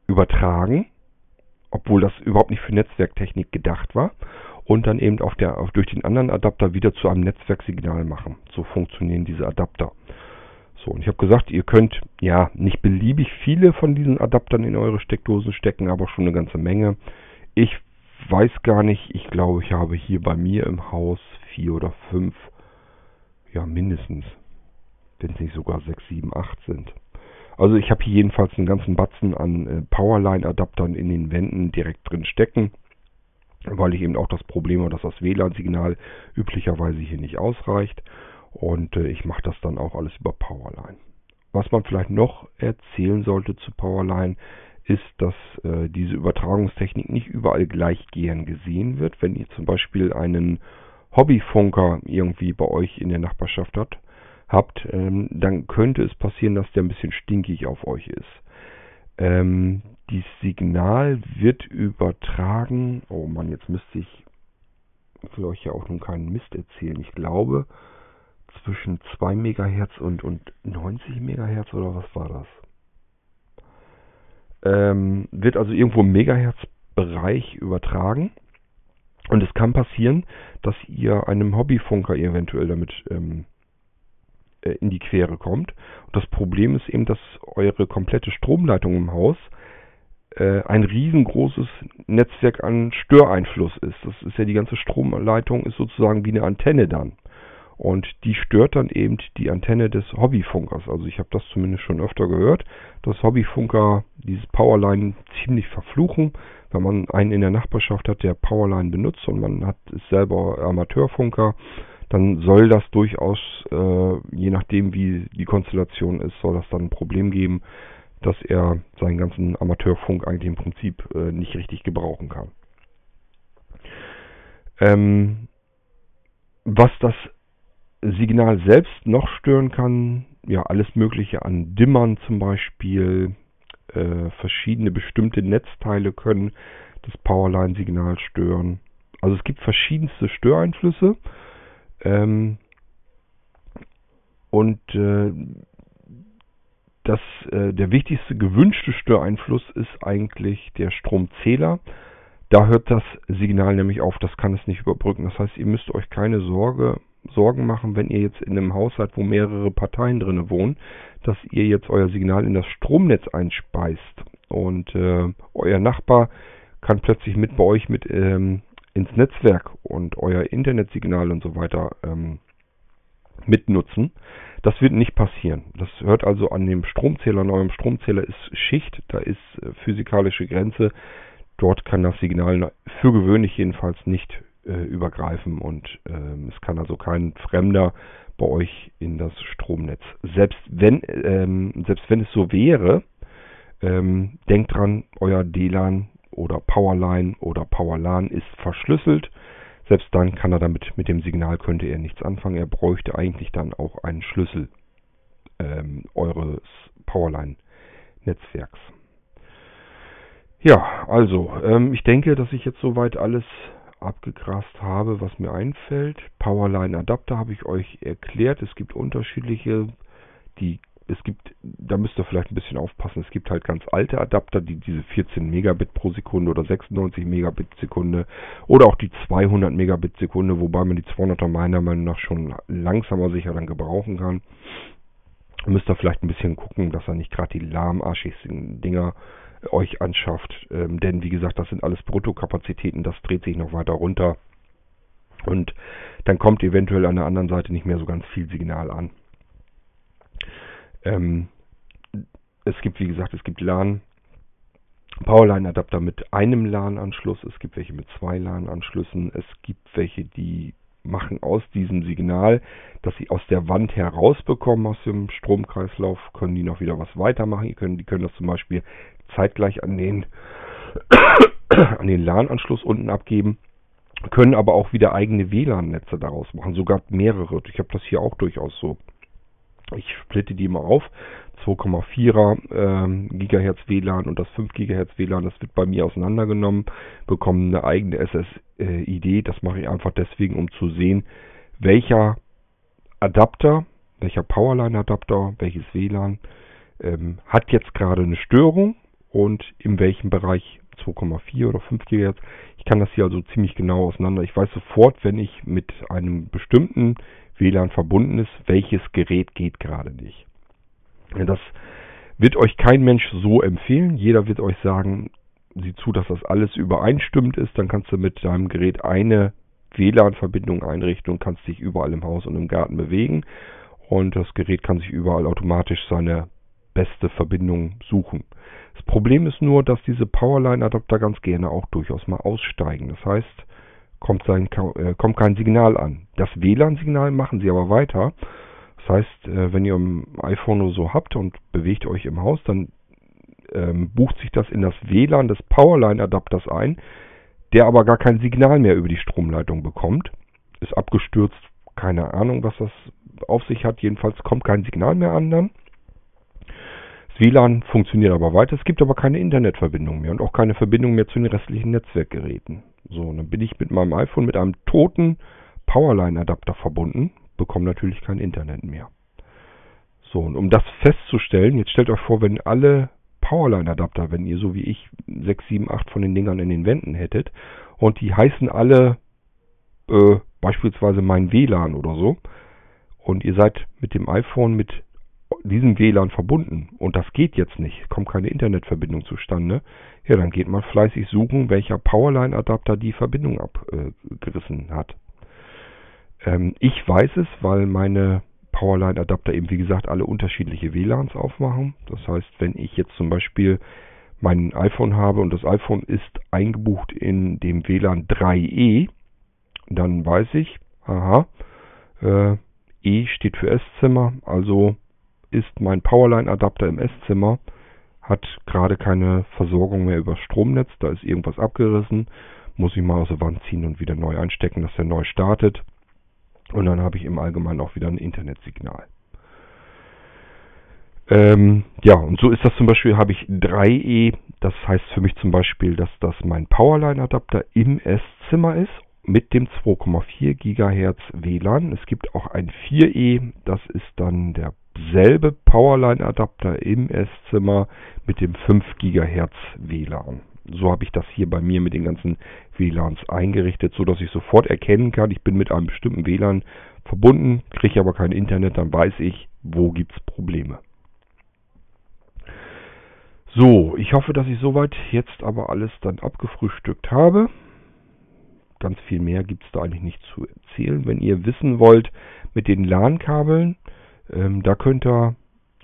übertragen, obwohl das überhaupt nicht für Netzwerktechnik gedacht war und dann eben auf der, auf, durch den anderen Adapter wieder zu einem Netzwerksignal machen. So funktionieren diese Adapter. So, und ich habe gesagt, ihr könnt ja nicht beliebig viele von diesen Adaptern in eure Steckdosen stecken, aber schon eine ganze Menge. Ich weiß gar nicht, ich glaube, ich habe hier bei mir im Haus vier oder fünf, ja mindestens, wenn es nicht sogar sechs, sieben, acht sind. Also ich habe hier jedenfalls einen ganzen Batzen an äh, Powerline-Adaptern in den Wänden direkt drin stecken weil ich eben auch das Problem habe, dass das WLAN-Signal üblicherweise hier nicht ausreicht. Und äh, ich mache das dann auch alles über Powerline. Was man vielleicht noch erzählen sollte zu Powerline, ist, dass äh, diese Übertragungstechnik nicht überall gleich gern gesehen wird. Wenn ihr zum Beispiel einen Hobbyfunker irgendwie bei euch in der Nachbarschaft hat, habt, ähm, dann könnte es passieren, dass der ein bisschen stinkig auf euch ist. Ähm, dieses Signal wird übertragen. Oh Mann, jetzt müsste ich, will euch ja auch nun keinen Mist erzählen. Ich glaube zwischen 2 MHz und, und 90 MHz oder was war das? Ähm, wird also irgendwo im Megahertz-Bereich übertragen. Und es kann passieren, dass ihr einem Hobbyfunker eventuell damit ähm, äh, in die Quere kommt. Und das Problem ist eben, dass eure komplette Stromleitung im Haus äh, ein riesengroßes Netzwerk an Störeinfluss ist. Das ist ja die ganze Stromleitung ist sozusagen wie eine Antenne dann. Und die stört dann eben die Antenne des Hobbyfunkers. Also ich habe das zumindest schon öfter gehört, dass Hobbyfunker dieses Powerline ziemlich verfluchen. Wenn man einen in der Nachbarschaft hat, der Powerline benutzt und man hat ist selber Amateurfunker, dann soll das durchaus, äh, je nachdem wie die Konstellation ist, soll das dann ein Problem geben, dass er seinen ganzen Amateurfunk eigentlich im Prinzip äh, nicht richtig gebrauchen kann. Ähm, was das Signal selbst noch stören kann, ja, alles Mögliche an Dimmern zum Beispiel, äh, verschiedene bestimmte Netzteile können das Powerline-Signal stören. Also es gibt verschiedenste Störeinflüsse. Ähm, und äh, das, äh, der wichtigste gewünschte Störeinfluss ist eigentlich der Stromzähler. Da hört das Signal nämlich auf, das kann es nicht überbrücken. Das heißt, ihr müsst euch keine Sorge, Sorgen machen, wenn ihr jetzt in einem Haus seid, wo mehrere Parteien drin wohnen, dass ihr jetzt euer Signal in das Stromnetz einspeist. Und äh, euer Nachbar kann plötzlich mit bei euch mit ähm, ins Netzwerk und euer Internetsignal und so weiter ähm, mitnutzen. Das wird nicht passieren. Das hört also an dem Stromzähler, an eurem Stromzähler ist Schicht, da ist äh, physikalische Grenze. Dort kann das Signal für gewöhnlich jedenfalls nicht äh, übergreifen und ähm, es kann also kein Fremder bei euch in das Stromnetz. Selbst wenn, ähm, selbst wenn es so wäre, ähm, denkt dran, euer DLAN oder Powerline oder Powerlan ist verschlüsselt. Selbst dann kann er damit, mit dem Signal könnte er nichts anfangen. Er bräuchte eigentlich dann auch einen Schlüssel ähm, eures Powerline-Netzwerks. Ja, also, ähm, ich denke, dass ich jetzt soweit alles abgegrast habe, was mir einfällt. Powerline-Adapter habe ich euch erklärt. Es gibt unterschiedliche, die es gibt, da müsst ihr vielleicht ein bisschen aufpassen, es gibt halt ganz alte Adapter, die diese 14 Megabit pro Sekunde oder 96 Megabit Sekunde oder auch die 200 Megabit Sekunde, wobei man die 200er meiner Meinung nach schon langsamer sicher dann gebrauchen kann. Müsst ihr vielleicht ein bisschen gucken, dass ihr nicht gerade die lahmarschigsten Dinger euch anschafft, ähm, denn wie gesagt, das sind alles Bruttokapazitäten, das dreht sich noch weiter runter und dann kommt eventuell an der anderen Seite nicht mehr so ganz viel Signal an. Ähm, es gibt, wie gesagt, es gibt LAN, Powerline-Adapter mit einem LAN-Anschluss, es gibt welche mit zwei LAN-Anschlüssen, es gibt welche, die machen aus diesem Signal, dass sie aus der Wand herausbekommen, aus dem Stromkreislauf, können die noch wieder was weitermachen. Die können, die können das zum Beispiel zeitgleich an den, <coughs> an den LAN-Anschluss unten abgeben, können aber auch wieder eigene WLAN-Netze daraus machen, sogar mehrere. Ich habe das hier auch durchaus so. Ich splitte die mal auf. 2,4er ähm, Gigahertz WLAN und das 5 Gigahertz WLAN, das wird bei mir auseinandergenommen, bekommen eine eigene SSID. Das mache ich einfach deswegen, um zu sehen, welcher Adapter, welcher Powerline-Adapter, welches WLAN ähm, hat jetzt gerade eine Störung und in welchem Bereich 2,4 oder 5 GHz. Ich kann das hier also ziemlich genau auseinander. Ich weiß sofort, wenn ich mit einem bestimmten WLAN verbunden ist, welches Gerät geht gerade nicht. Das wird euch kein Mensch so empfehlen. Jeder wird euch sagen, sieh zu, dass das alles übereinstimmt ist. Dann kannst du mit deinem Gerät eine WLAN-Verbindung einrichten und kannst dich überall im Haus und im Garten bewegen. Und das Gerät kann sich überall automatisch seine beste Verbindung suchen. Das Problem ist nur, dass diese Powerline-Adapter ganz gerne auch durchaus mal aussteigen. Das heißt, kommt, sein, äh, kommt kein Signal an. Das WLAN-Signal machen sie aber weiter. Das heißt, äh, wenn ihr ein iPhone oder so habt und bewegt euch im Haus, dann ähm, bucht sich das in das WLAN des Powerline-Adapters ein, der aber gar kein Signal mehr über die Stromleitung bekommt. Ist abgestürzt, keine Ahnung, was das auf sich hat. Jedenfalls kommt kein Signal mehr an dann. WLAN funktioniert aber weiter. Es gibt aber keine Internetverbindung mehr und auch keine Verbindung mehr zu den restlichen Netzwerkgeräten. So, und dann bin ich mit meinem iPhone mit einem toten Powerline-Adapter verbunden, bekomme natürlich kein Internet mehr. So, und um das festzustellen, jetzt stellt euch vor, wenn alle Powerline-Adapter, wenn ihr so wie ich 6, 7, 8 von den Dingern in den Wänden hättet und die heißen alle äh, beispielsweise mein WLAN oder so und ihr seid mit dem iPhone mit diesem WLAN verbunden und das geht jetzt nicht, kommt keine Internetverbindung zustande, ja, dann geht man fleißig suchen, welcher Powerline-Adapter die Verbindung abgerissen hat. Ähm, ich weiß es, weil meine Powerline-Adapter eben, wie gesagt, alle unterschiedliche WLANs aufmachen. Das heißt, wenn ich jetzt zum Beispiel mein iPhone habe und das iPhone ist eingebucht in dem WLAN 3E, dann weiß ich, aha, äh, E steht für Esszimmer, also ist mein Powerline-Adapter im Esszimmer, hat gerade keine Versorgung mehr über Stromnetz, da ist irgendwas abgerissen, muss ich mal aus der Wand ziehen und wieder neu einstecken, dass er neu startet. Und dann habe ich im Allgemeinen auch wieder ein Internetsignal. Ähm, ja, und so ist das zum Beispiel, habe ich 3E, das heißt für mich zum Beispiel, dass das mein Powerline-Adapter im Esszimmer ist mit dem 2,4 GHz WLAN. Es gibt auch ein 4E, das ist dann derselbe Powerline-Adapter im Esszimmer mit dem 5 GHz WLAN. So habe ich das hier bei mir mit den ganzen WLANs eingerichtet, so dass ich sofort erkennen kann, ich bin mit einem bestimmten WLAN verbunden, kriege aber kein Internet, dann weiß ich, wo gibt es Probleme. So, ich hoffe, dass ich soweit jetzt aber alles dann abgefrühstückt habe. Ganz viel mehr gibt es da eigentlich nicht zu erzählen. Wenn ihr wissen wollt mit den LAN-Kabeln, ähm, da könnt ihr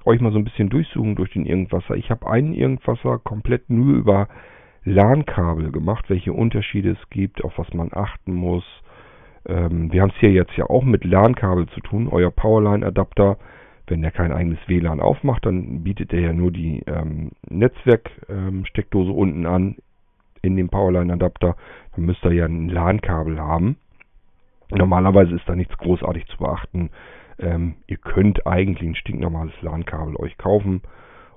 euch mal so ein bisschen durchsuchen durch den Irgendwasser. Ich habe einen Irgendwasser komplett nur über LAN-Kabel gemacht, welche Unterschiede es gibt, auf was man achten muss. Ähm, wir haben es hier jetzt ja auch mit LAN-Kabel zu tun. Euer Powerline-Adapter, wenn der kein eigenes WLAN aufmacht, dann bietet er ja nur die ähm, Netzwerksteckdose ähm, unten an in dem Powerline-Adapter. Dann müsst ihr ja ein LAN-Kabel haben. Normalerweise ist da nichts großartig zu beachten. Ähm, ihr könnt eigentlich ein stinknormales LAN-Kabel euch kaufen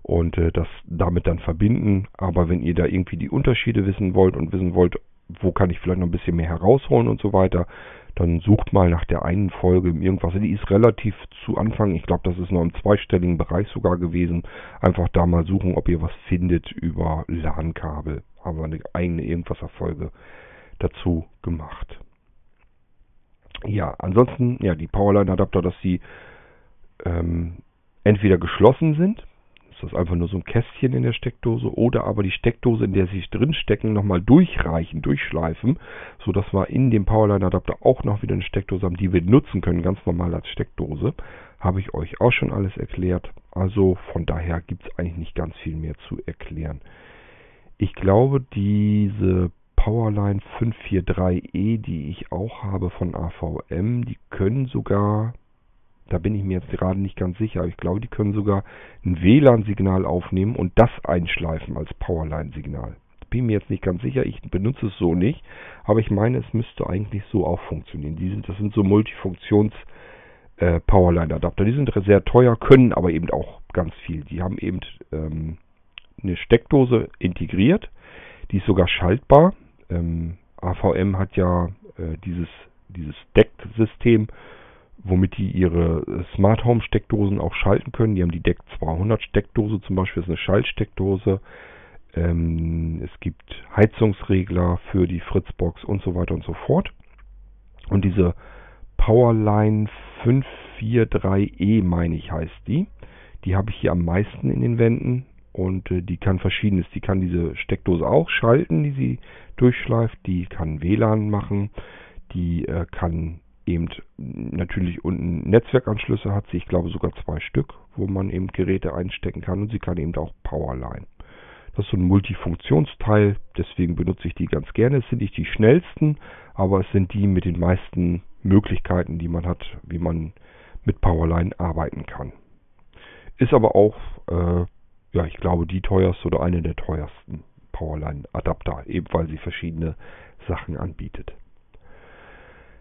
und äh, das damit dann verbinden. Aber wenn ihr da irgendwie die Unterschiede wissen wollt und wissen wollt, wo kann ich vielleicht noch ein bisschen mehr herausholen und so weiter, dann sucht mal nach der einen Folge irgendwas. Die ist relativ zu Anfang, ich glaube, das ist noch im zweistelligen Bereich sogar gewesen. Einfach da mal suchen, ob ihr was findet über LAN-Kabel. Haben wir eine eigene Irgendwas-Folge dazu gemacht. Ja, ansonsten, ja, die Powerline-Adapter, dass sie ähm, entweder geschlossen sind, ist das einfach nur so ein Kästchen in der Steckdose oder aber die Steckdose, in der sie drin stecken, nochmal durchreichen, durchschleifen, sodass wir in dem Powerline-Adapter auch noch wieder eine Steckdose haben, die wir nutzen können, ganz normal als Steckdose. Habe ich euch auch schon alles erklärt. Also von daher gibt es eigentlich nicht ganz viel mehr zu erklären. Ich glaube, diese Powerline 543E, die ich auch habe von AVM, die können sogar da bin ich mir jetzt gerade nicht ganz sicher. Ich glaube, die können sogar ein WLAN-Signal aufnehmen und das einschleifen als Powerline-Signal. Bin mir jetzt nicht ganz sicher, ich benutze es so nicht, aber ich meine, es müsste eigentlich so auch funktionieren. Die sind, das sind so Multifunktions- äh, Powerline-Adapter. Die sind sehr teuer, können aber eben auch ganz viel. Die haben eben ähm, eine Steckdose integriert, die ist sogar schaltbar. Ähm, AVM hat ja äh, dieses, dieses Deck-System womit die ihre äh, Smart Home Steckdosen auch schalten können. Die haben die DEC 200 Steckdose zum Beispiel, das ist eine Schaltsteckdose. Ähm, es gibt Heizungsregler für die Fritzbox und so weiter und so fort. Und diese Powerline 543E, meine ich, heißt die. Die habe ich hier am meisten in den Wänden und äh, die kann verschiedenes. Die kann diese Steckdose auch schalten, die sie durchschleift. Die kann WLAN machen. Die äh, kann eben natürlich unten Netzwerkanschlüsse hat sie, ich glaube sogar zwei Stück, wo man eben Geräte einstecken kann und sie kann eben auch Powerline. Das ist so ein Multifunktionsteil, deswegen benutze ich die ganz gerne. Es sind nicht die schnellsten, aber es sind die mit den meisten Möglichkeiten, die man hat, wie man mit Powerline arbeiten kann. Ist aber auch, äh, ja, ich glaube, die teuerste oder eine der teuersten Powerline-Adapter, eben weil sie verschiedene Sachen anbietet.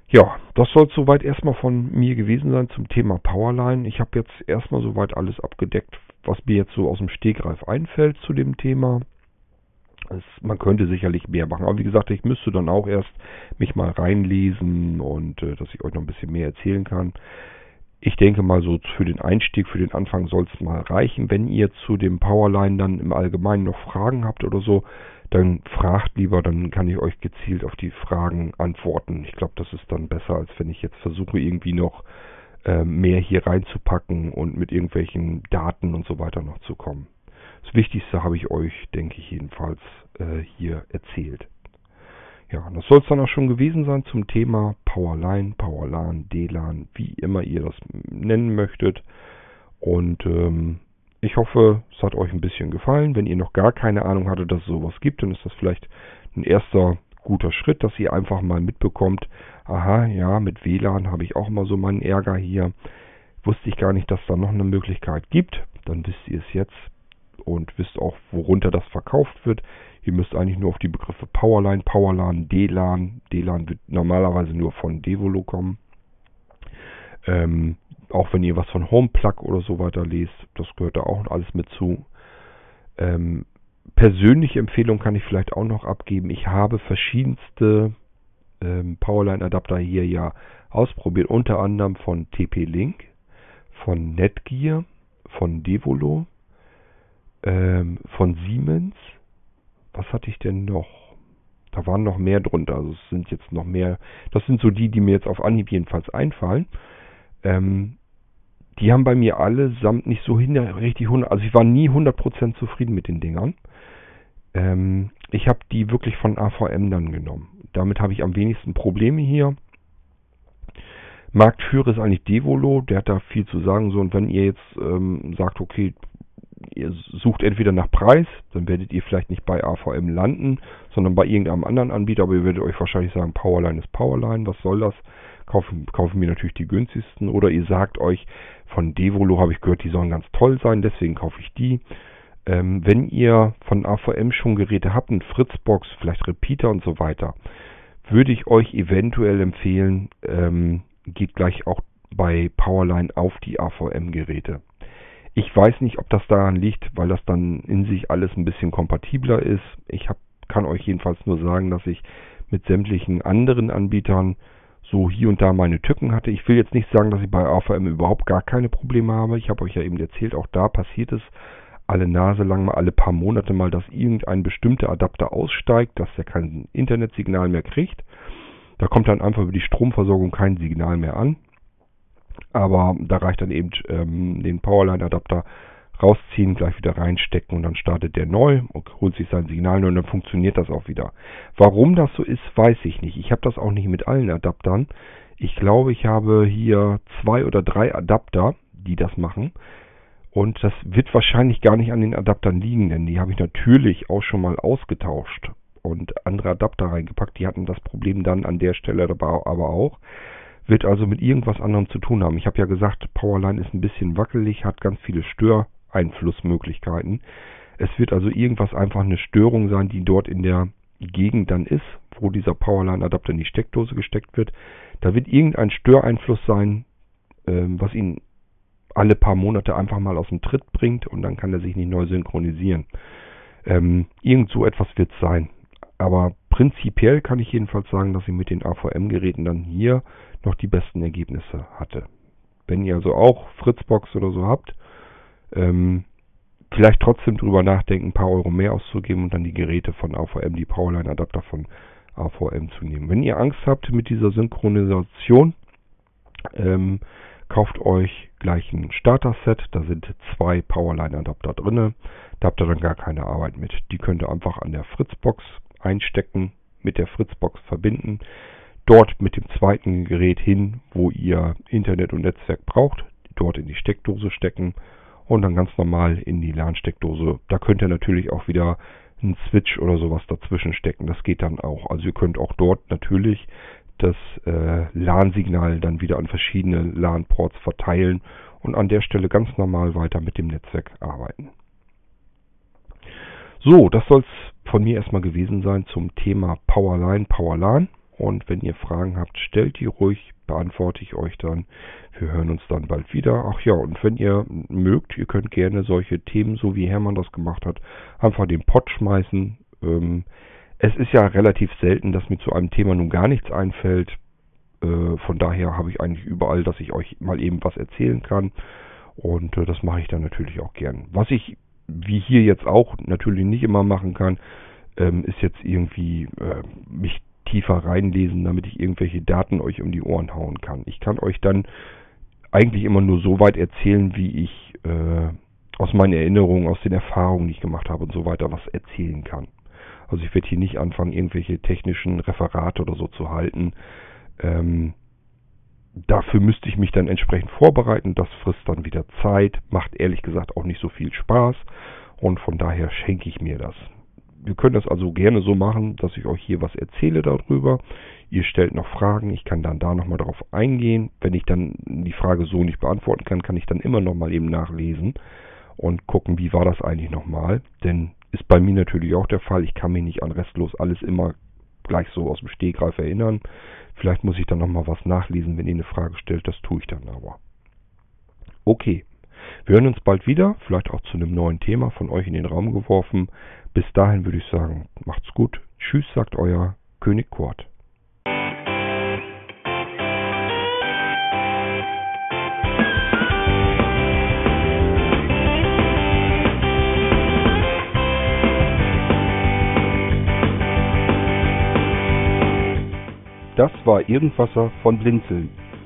Ja, das soll soweit erstmal von mir gewesen sein zum Thema Powerline. Ich habe jetzt erstmal soweit alles abgedeckt, was mir jetzt so aus dem Stegreif einfällt zu dem Thema. Es, man könnte sicherlich mehr machen, aber wie gesagt, ich müsste dann auch erst mich mal reinlesen und äh, dass ich euch noch ein bisschen mehr erzählen kann. Ich denke mal so für den Einstieg, für den Anfang soll es mal reichen. Wenn ihr zu dem Powerline dann im Allgemeinen noch Fragen habt oder so, dann fragt lieber, dann kann ich euch gezielt auf die Fragen antworten. Ich glaube, das ist dann besser, als wenn ich jetzt versuche, irgendwie noch äh, mehr hier reinzupacken und mit irgendwelchen Daten und so weiter noch zu kommen. Das Wichtigste habe ich euch, denke ich jedenfalls, äh, hier erzählt. Ja, das soll es dann auch schon gewesen sein zum Thema Powerline, Powerlan, DLAN, wie immer ihr das nennen möchtet. Und ähm, ich hoffe, es hat euch ein bisschen gefallen. Wenn ihr noch gar keine Ahnung hattet, dass es sowas gibt, dann ist das vielleicht ein erster guter Schritt, dass ihr einfach mal mitbekommt, aha, ja, mit WLAN habe ich auch mal so meinen Ärger hier. Wusste ich gar nicht, dass da noch eine Möglichkeit gibt. Dann wisst ihr es jetzt und wisst auch, worunter das verkauft wird. Ihr müsst eigentlich nur auf die Begriffe Powerline, Powerlan, DLAN. DLAN wird normalerweise nur von Devolo kommen. Ähm, auch wenn ihr was von Homeplug oder so weiter lest, das gehört da auch alles mit zu. Ähm, persönliche Empfehlung kann ich vielleicht auch noch abgeben. Ich habe verschiedenste ähm, Powerline-Adapter hier ja ausprobiert, unter anderem von TP-Link, von Netgear, von Devolo, ähm, von Siemens. Was hatte ich denn noch? Da waren noch mehr drunter. Also es sind jetzt noch mehr. Das sind so die, die mir jetzt auf Anhieb jedenfalls einfallen. Ähm, die haben bei mir allesamt nicht so hin, richtig 100, also ich war nie 100% zufrieden mit den Dingern. Ähm, ich habe die wirklich von AVM dann genommen. Damit habe ich am wenigsten Probleme hier. Marktführer ist eigentlich Devolo, der hat da viel zu sagen. So, und wenn ihr jetzt ähm, sagt, okay, ihr sucht entweder nach Preis, dann werdet ihr vielleicht nicht bei AVM landen, sondern bei irgendeinem anderen Anbieter, aber ihr werdet euch wahrscheinlich sagen, Powerline ist Powerline, was soll das? Kaufen, kaufen wir natürlich die günstigsten. Oder ihr sagt euch, von Devolo habe ich gehört, die sollen ganz toll sein, deswegen kaufe ich die. Ähm, wenn ihr von AVM schon Geräte habt, ein Fritzbox, vielleicht Repeater und so weiter, würde ich euch eventuell empfehlen, ähm, geht gleich auch bei Powerline auf die AVM-Geräte. Ich weiß nicht, ob das daran liegt, weil das dann in sich alles ein bisschen kompatibler ist. Ich hab, kann euch jedenfalls nur sagen, dass ich mit sämtlichen anderen Anbietern so hier und da meine Tücken hatte. Ich will jetzt nicht sagen, dass ich bei AVM überhaupt gar keine Probleme habe. Ich habe euch ja eben erzählt, auch da passiert es alle Nase lang mal, alle paar Monate mal, dass irgendein bestimmter Adapter aussteigt, dass er kein Internetsignal mehr kriegt. Da kommt dann einfach über die Stromversorgung kein Signal mehr an. Aber da reicht dann eben ähm, den Powerline-Adapter rausziehen, gleich wieder reinstecken und dann startet der neu und holt sich sein Signal und dann funktioniert das auch wieder. Warum das so ist, weiß ich nicht. Ich habe das auch nicht mit allen Adaptern. Ich glaube, ich habe hier zwei oder drei Adapter, die das machen. Und das wird wahrscheinlich gar nicht an den Adaptern liegen, denn die habe ich natürlich auch schon mal ausgetauscht und andere Adapter reingepackt. Die hatten das Problem dann an der Stelle aber auch. Wird also mit irgendwas anderem zu tun haben. Ich habe ja gesagt, Powerline ist ein bisschen wackelig, hat ganz viele Stör Einflussmöglichkeiten. Es wird also irgendwas einfach eine Störung sein, die dort in der Gegend dann ist, wo dieser Powerline-Adapter in die Steckdose gesteckt wird. Da wird irgendein Störeinfluss sein, ähm, was ihn alle paar Monate einfach mal aus dem Tritt bringt und dann kann er sich nicht neu synchronisieren. Ähm, irgend so etwas wird es sein. Aber prinzipiell kann ich jedenfalls sagen, dass ich mit den AVM-Geräten dann hier noch die besten Ergebnisse hatte. Wenn ihr also auch Fritzbox oder so habt, ähm, vielleicht trotzdem drüber nachdenken, ein paar Euro mehr auszugeben und dann die Geräte von AVM, die Powerline-Adapter von AVM zu nehmen. Wenn ihr Angst habt mit dieser Synchronisation, ähm, kauft euch gleich ein Starter-Set. Da sind zwei Powerline-Adapter drin. Da habt ihr dann gar keine Arbeit mit. Die könnt ihr einfach an der Fritzbox einstecken, mit der Fritzbox verbinden, dort mit dem zweiten Gerät hin, wo ihr Internet und Netzwerk braucht, dort in die Steckdose stecken und dann ganz normal in die LAN-Steckdose. Da könnt ihr natürlich auch wieder einen Switch oder sowas dazwischen stecken. Das geht dann auch. Also ihr könnt auch dort natürlich das äh, LAN-Signal dann wieder an verschiedene LAN-Ports verteilen und an der Stelle ganz normal weiter mit dem Netzwerk arbeiten. So, das soll es von mir erstmal gewesen sein zum Thema Powerline, Powerlan. Und wenn ihr Fragen habt, stellt die ruhig, beantworte ich euch dann. Wir hören uns dann bald wieder. Ach ja, und wenn ihr mögt, ihr könnt gerne solche Themen, so wie Hermann das gemacht hat, einfach den Pott schmeißen. Ähm, es ist ja relativ selten, dass mir zu einem Thema nun gar nichts einfällt. Äh, von daher habe ich eigentlich überall, dass ich euch mal eben was erzählen kann. Und äh, das mache ich dann natürlich auch gern. Was ich, wie hier jetzt auch, natürlich nicht immer machen kann, ähm, ist jetzt irgendwie äh, mich tiefer reinlesen, damit ich irgendwelche Daten euch um die Ohren hauen kann. Ich kann euch dann eigentlich immer nur so weit erzählen, wie ich äh, aus meinen Erinnerungen, aus den Erfahrungen, die ich gemacht habe und so weiter, was erzählen kann. Also ich werde hier nicht anfangen, irgendwelche technischen Referate oder so zu halten. Ähm, dafür müsste ich mich dann entsprechend vorbereiten. Das frisst dann wieder Zeit, macht ehrlich gesagt auch nicht so viel Spaß und von daher schenke ich mir das wir können das also gerne so machen, dass ich euch hier was erzähle darüber. Ihr stellt noch Fragen, ich kann dann da nochmal darauf eingehen. Wenn ich dann die Frage so nicht beantworten kann, kann ich dann immer nochmal eben nachlesen und gucken, wie war das eigentlich nochmal. Denn ist bei mir natürlich auch der Fall, ich kann mich nicht an restlos alles immer gleich so aus dem Stegreif erinnern. Vielleicht muss ich dann nochmal was nachlesen, wenn ihr eine Frage stellt. Das tue ich dann aber. Okay. Wir hören uns bald wieder, vielleicht auch zu einem neuen Thema von euch in den Raum geworfen. Bis dahin würde ich sagen, macht's gut. Tschüss, sagt euer König Kurt. Das war Irgendwasser von Blinzeln.